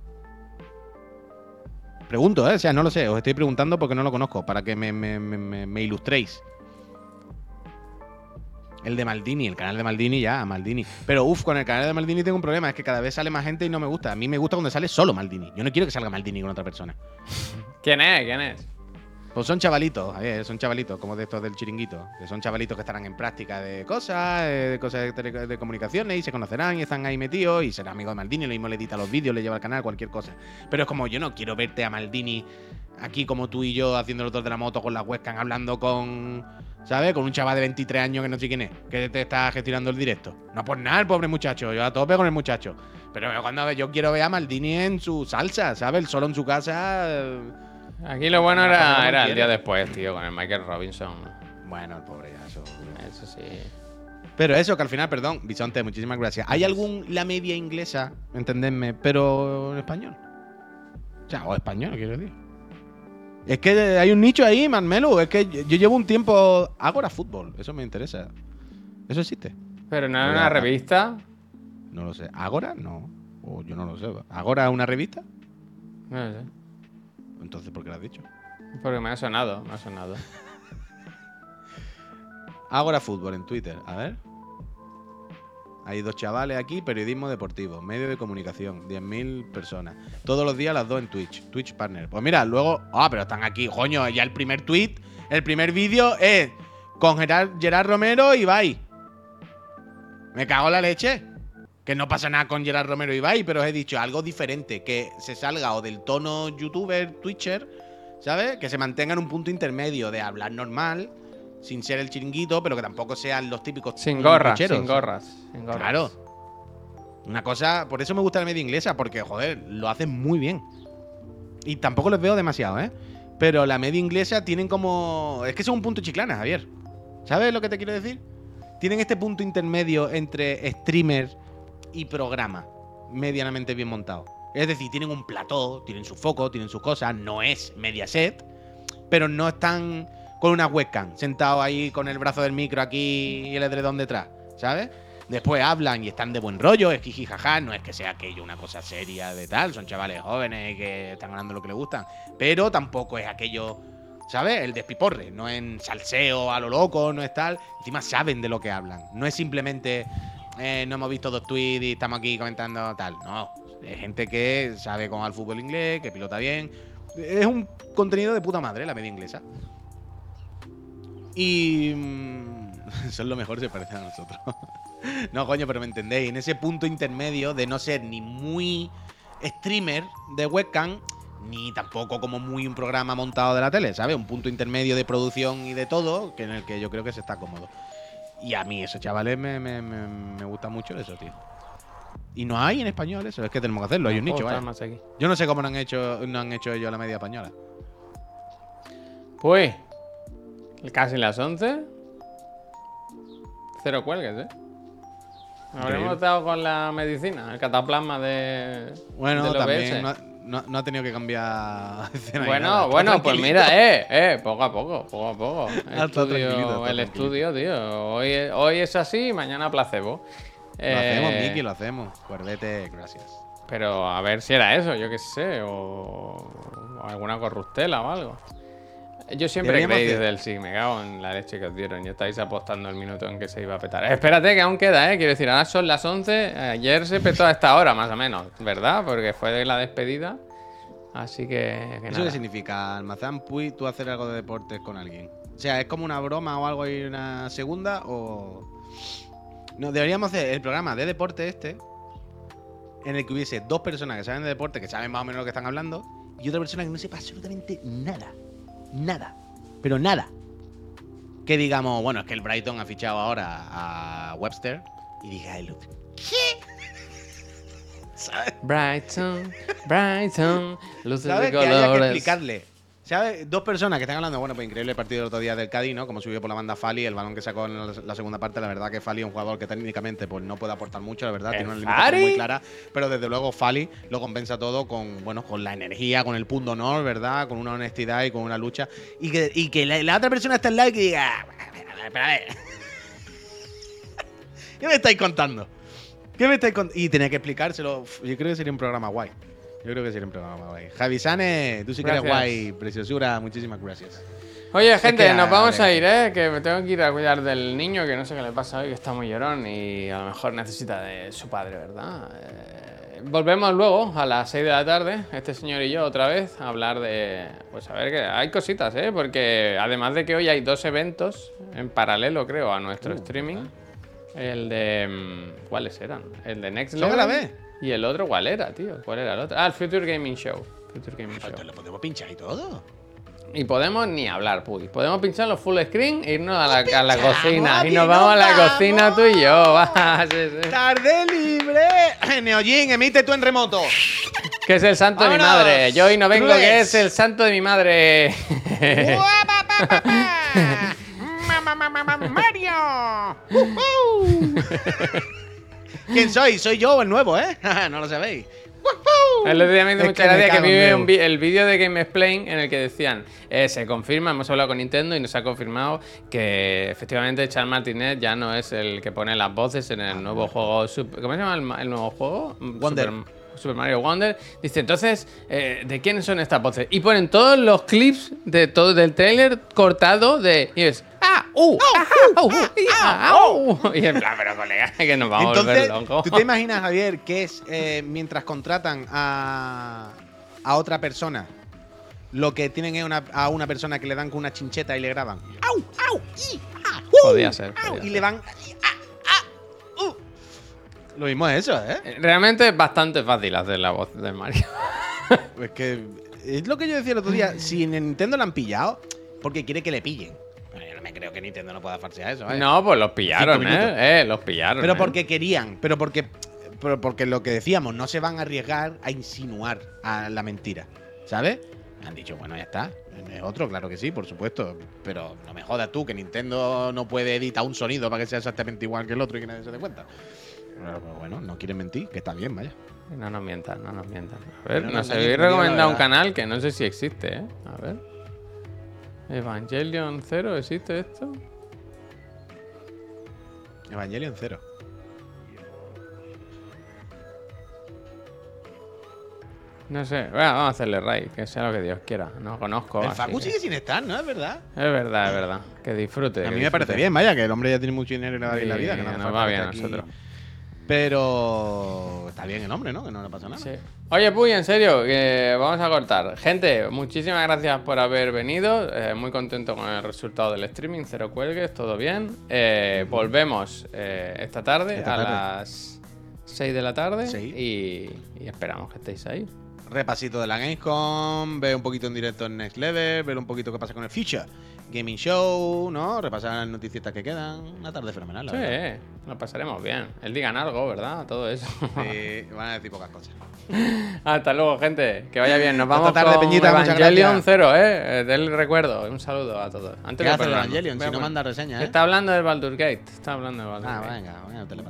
S2: Pregunto, ¿eh? O sea, no lo sé. Os estoy preguntando porque no lo conozco, para que me- me- me ilustréis. El de Maldini, el canal de Maldini ya, Maldini. Pero uff, con el canal de Maldini tengo un problema, es que cada vez sale más gente y no me gusta. A mí me gusta cuando sale solo Maldini. Yo no quiero que salga Maldini con otra persona.
S1: ¿Quién es? ¿Quién es?
S2: Pues son chavalitos, son chavalitos, como de estos del chiringuito. Que son chavalitos que estarán en práctica de cosas, eh, de cosas de comunicaciones y se conocerán y están ahí metidos y serán amigos de Maldini, lo mismo le edita los vídeos, le lleva al canal, cualquier cosa. Pero es como yo no quiero verte a Maldini aquí como tú y yo haciendo los dos de la moto con la webcam hablando con, ¿sabes? Con un chaval de 23 años que no sé quién es, que te está gestionando el directo. No por nada, el pobre muchacho, yo a tope con el muchacho. Pero cuando yo quiero ver a Maldini en su salsa, ¿sabes? El solo en su casa. eh,
S1: Aquí lo bueno era, era el día después, tío, con el Michael Robinson.
S2: Bueno, el pobre ya, eso.
S1: Eso sí.
S2: Pero eso, que al final, perdón, Bisonte, muchísimas gracias. ¿Hay algún la media inglesa, entendedme, pero en español? O sea, o español, quiero decir. Es que hay un nicho ahí, Manmelu. Es que yo llevo un tiempo. Agora Fútbol, eso me interesa. ¿Eso existe?
S1: Pero no era una revista.
S2: No lo sé. ¿Agora? No. O yo no lo sé. ¿Agora es una revista?
S1: No sé.
S2: Entonces, ¿por qué lo has dicho?
S1: Porque me ha sonado, me ha sonado.
S2: Agora Fútbol en Twitter. A ver. Hay dos chavales aquí, periodismo deportivo, medio de comunicación, 10.000 personas. Todos los días las dos en Twitch, Twitch Partner. Pues mira, luego. Ah, pero están aquí, coño, ya el primer tweet, el primer vídeo es con Gerard, Romero y Ibai. Me cago en la leche. Que no pasa nada con Gerard Romero y Ibai, pero os he dicho algo diferente, que se salga o del tono youtuber, twitcher, ¿sabes? Que se mantenga en un punto intermedio de hablar normal, sin ser el chiringuito, pero que tampoco sean los típicos
S1: Sin gorras, sin gorras, sin gorras.
S2: Claro. Una cosa, por eso me gusta la media inglesa, porque, joder, lo hacen muy bien. Y tampoco les veo demasiado, ¿eh? Pero la media inglesa tienen como. Es que son un punto chiclana, Javier. ¿Sabes lo que te quiero decir? Tienen este punto intermedio entre streamer y programa, medianamente bien montado. Es decir, tienen un plató, tienen su foco, tienen sus cosas, no es Mediaset, pero no están con una webcam, sentados ahí con el brazo del micro aquí y el edredón detrás, ¿sabes? Después hablan y están de buen rollo, es jiji jaja, no es que sea aquello una cosa seria de tal, son chavales jóvenes que están ganando lo que les gustan, pero tampoco es aquello, ¿sabes? El despiporre, no en salseo a lo loco, no es tal, encima saben de lo que hablan, no es simplemente eh, no hemos visto dos tweets y estamos aquí comentando tal, no, es gente que sabe cómo va el fútbol inglés, que pilota bien, es un contenido de puta madre la media inglesa. Y. mm, Son lo mejor, se parecen a nosotros. no, coño, pero me entendéis. En ese punto intermedio de no ser ni muy streamer de webcam, ni tampoco como muy un programa montado de la tele, ¿sabes? Un punto intermedio de producción y de todo, que en el que yo creo que se está cómodo. Y a mí, esos chavales, me, me, me, me gusta mucho eso, tío. Y no hay en español eso, es que tenemos que hacerlo, hay un nicho,
S1: aquí.
S2: Yo no sé cómo no han hecho, no han hecho ellos la media española.
S1: Pues, casi las 11. Cero cuelgues, ¿eh? Habremos
S2: Increíble.
S1: estado con la medicina, el cataplasma de.
S2: Bueno,
S1: del
S2: también no, no- no ha tenido que cambiar escena
S1: Bueno, bueno, pues mira, eh, eh, poco a poco, poco a poco. Estudio-
S2: está
S1: el estudio, tío. Hoy, hoy es así, mañana placebo.
S2: Lo hacemos,
S1: Eh,
S2: Miki, lo hacemos. Cuerdete, gracias.
S1: Pero a ver si era eso, yo qué sé, o, o alguna corruptela o algo. Yo siempre creí
S2: de-
S1: desde el sí, me cago en la leche que os dieron y estáis apostando el minuto en que se iba a petar. Espérate que aún queda, ¿eh? Quiero decir, ahora son las 11, ayer se petó a esta hora más o menos, ¿verdad? Porque fue de la despedida. Así que... que
S2: ¿Eso
S1: nada.
S2: qué significa? Almazán, Puy, tú hacer algo de deportes con alguien. O sea, ¿es como una broma o algo y una segunda? O. No, deberíamos hacer el programa de deporte este. En el que hubiese dos personas que saben de deporte, que saben más o menos lo que están hablando, y otra persona que no sepa absolutamente nada. Nada. Pero nada. Que digamos, bueno, es que el Brighton ha fichado ahora a Webster. Y diga el otro. ¿Qué? ¿Sabes?
S1: Brighton, Brighton, luces
S2: ¿Sabes?
S1: de
S2: Que haya que
S1: colores.
S2: explicarle. ¿Sabes? Dos personas que están hablando, bueno, pues increíble el partido del otro día del Cádiz, ¿no? Como subió por la banda Fali, el balón que sacó en la, la segunda parte, la verdad que Fali es un jugador que técnicamente pues no puede aportar mucho, la verdad,
S1: ¿El
S2: tiene una limitación muy clara, pero desde luego Fali lo compensa todo con, bueno, con la energía, con el punto honor, ¿verdad? Con una honestidad y con una lucha. Y que, y que la, la otra persona está al lado y que diga, "Ah, a ver, a ver, pero a ver". ¿Qué me estáis contando? ¿Qué me estáis contando? Y tenía que explicárselo. Yo creo que sería un programa guay. Yo creo que sería un programa guay. Javi Sane, tú sí que eres
S1: Gracias.
S2: guay, preciosura. Muchísimas gracias.
S1: Oye, gente,
S2: que
S1: nos
S2: a-
S1: vamos a ir, ¿eh? Que me tengo que ir a cuidar del niño, que no sé qué le pasa hoy, que está muy llorón y a lo mejor necesita de su padre, ¿verdad? Eh, volvemos luego a las 6 de la tarde, este señor y yo otra vez, a hablar de... Pues a ver que hay cositas, ¿eh? Porque además de que hoy hay dos eventos en paralelo, creo, a nuestro streaming. El de... mm, ¿Cuáles eran? El de Next
S2: ¿Son a
S1: Level.
S2: la vez?
S1: Y el otro, ¿cuál era, tío? ¿Cuál era el otro? Ah, el Future Gaming Show. Future Gaming Show.
S2: Entonces lo podemos pinchar y todo.
S1: Y podemos ni hablar, Puy. Podemos pincharlo full screen e irnos a la, a la
S2: pinchamos,
S1: cocina. Y nos vamos a la
S2: vamos.
S1: cocina tú y yo. Va, sí, sí.
S2: ¡Tarde libre! Neojin, emite tú en remoto.
S1: Que es el santo de mi madre. Yo hoy no vengo, que es el santo de mi madre.
S2: ¡Mamá, mamá, mamá, Mario! ¿Quién soy? Soy yo, el nuevo, ¿eh? no lo sabéis. ¡Woohoo!
S1: El otro día me hizo mucha
S2: que me
S1: gracia que vi
S2: Déu.
S1: un vi- el vídeo de Game Explain en el que decían, eh, se confirma, hemos hablado con Nintendo y nos ha confirmado que efectivamente Charles Martinet ya no es el que pone las voces en el nuevo juego. ¿Cómo se llama el, ma- el nuevo juego?
S2: Wonder.
S1: Super, Super Mario Wonder. Dice, entonces, eh, ¿de quiénes son estas voces? Y ponen todos los clips de todo del trailer cortado de... Y es... ¡Ah! ¡Uh! y, ah, uh". Y en plan, pero colega, que nos vamos a
S2: Entonces,
S1: volver locos.
S2: ¿tú te imaginas, Javier, que es eh, mientras contratan a, a otra persona, lo que tienen es una, a una persona que le dan con una chincheta y le graban? ¡Au! ¡Au! ¡Y! ¡Ah! ¡Uh!
S1: Podía ser,
S2: Y
S1: ser.
S2: le van. y-. ¡Ah! Lo mismo es eso, ¿eh?
S1: Realmente es bastante fácil hacer la voz de Mario.
S2: Es que es lo que yo decía el otro día. Si en Nintendo lo han pillado, porque quiere que le pillen. Bueno, yo no me creo que Nintendo no pueda farsear eso, ¿eh?
S1: No, pues los pillaron. ¿eh? Eh, los pillaron.
S2: Pero
S1: ¿eh?
S2: porque querían, pero porque, pero porque lo que decíamos, no se van a arriesgar a insinuar a la mentira, ¿sabes? Han dicho, bueno, ya está. Es otro, claro que sí, por supuesto. Pero no me jodas tú que Nintendo no puede editar un sonido para que sea exactamente igual que el otro y que nadie se dé cuenta. Pero, pero bueno, no quieren mentir, que está bien, vaya.
S1: No nos mientan, no nos mientan. A ver,
S2: No nos
S1: habéis recomendado un canal que no sé si existe, ¿eh? A ver. Evangelion 0, ¿existe esto?
S2: Evangelion cero.
S1: No sé. Bueno, vamos a hacerle ray, que sea lo que Dios quiera. No conozco.
S2: el Facu
S1: que-
S2: sigue sin estar, ¿no? Es verdad.
S1: Es verdad, es verdad. Que disfrute.
S2: A mí me parece bien, vaya, que el hombre ya tiene mucho dinero y le va bien la vida. Que
S1: nos va bien a
S2: aquí
S1: nosotros.
S2: Pero está bien el nombre, ¿no? Que no le pasa nada.
S1: Sí. Oye, Puy, en serio, que vamos a cortar. Gente, muchísimas gracias por haber venido. Eh, muy contento con el resultado del streaming. Cero cuelgues, todo bien. Eh, volvemos eh, esta tarde
S2: Esta
S1: a las 6 de la tarde
S2: Sí.
S1: y, y esperamos que estéis ahí.
S2: Repasito de la Gamescom, ver un poquito en directo en Next Level, ver un poquito qué pasa con el Future Gaming Show, ¿no? Repasar las noticias que quedan. Una tarde fenomenal, la verdad.
S1: Sí, lo pasaremos bien. El digan algo, ¿verdad? Todo eso.
S2: Sí, van a decir pocas cosas.
S1: Hasta luego, gente. Que vaya bien. Nos
S2: Hasta
S1: vamos
S2: tarde,
S1: con
S2: Peñita,
S1: Evangelion. 0, ¿eh? Eh, Del recuerdo. Un saludo a todos. Antes
S2: ¿Qué hace el. Evangelion? Si no manda reseña, ¿eh?
S1: Está hablando del Baldur's Gate. Está hablando del Baldur's
S2: Ah,
S1: Gate.
S2: venga, venga, te le.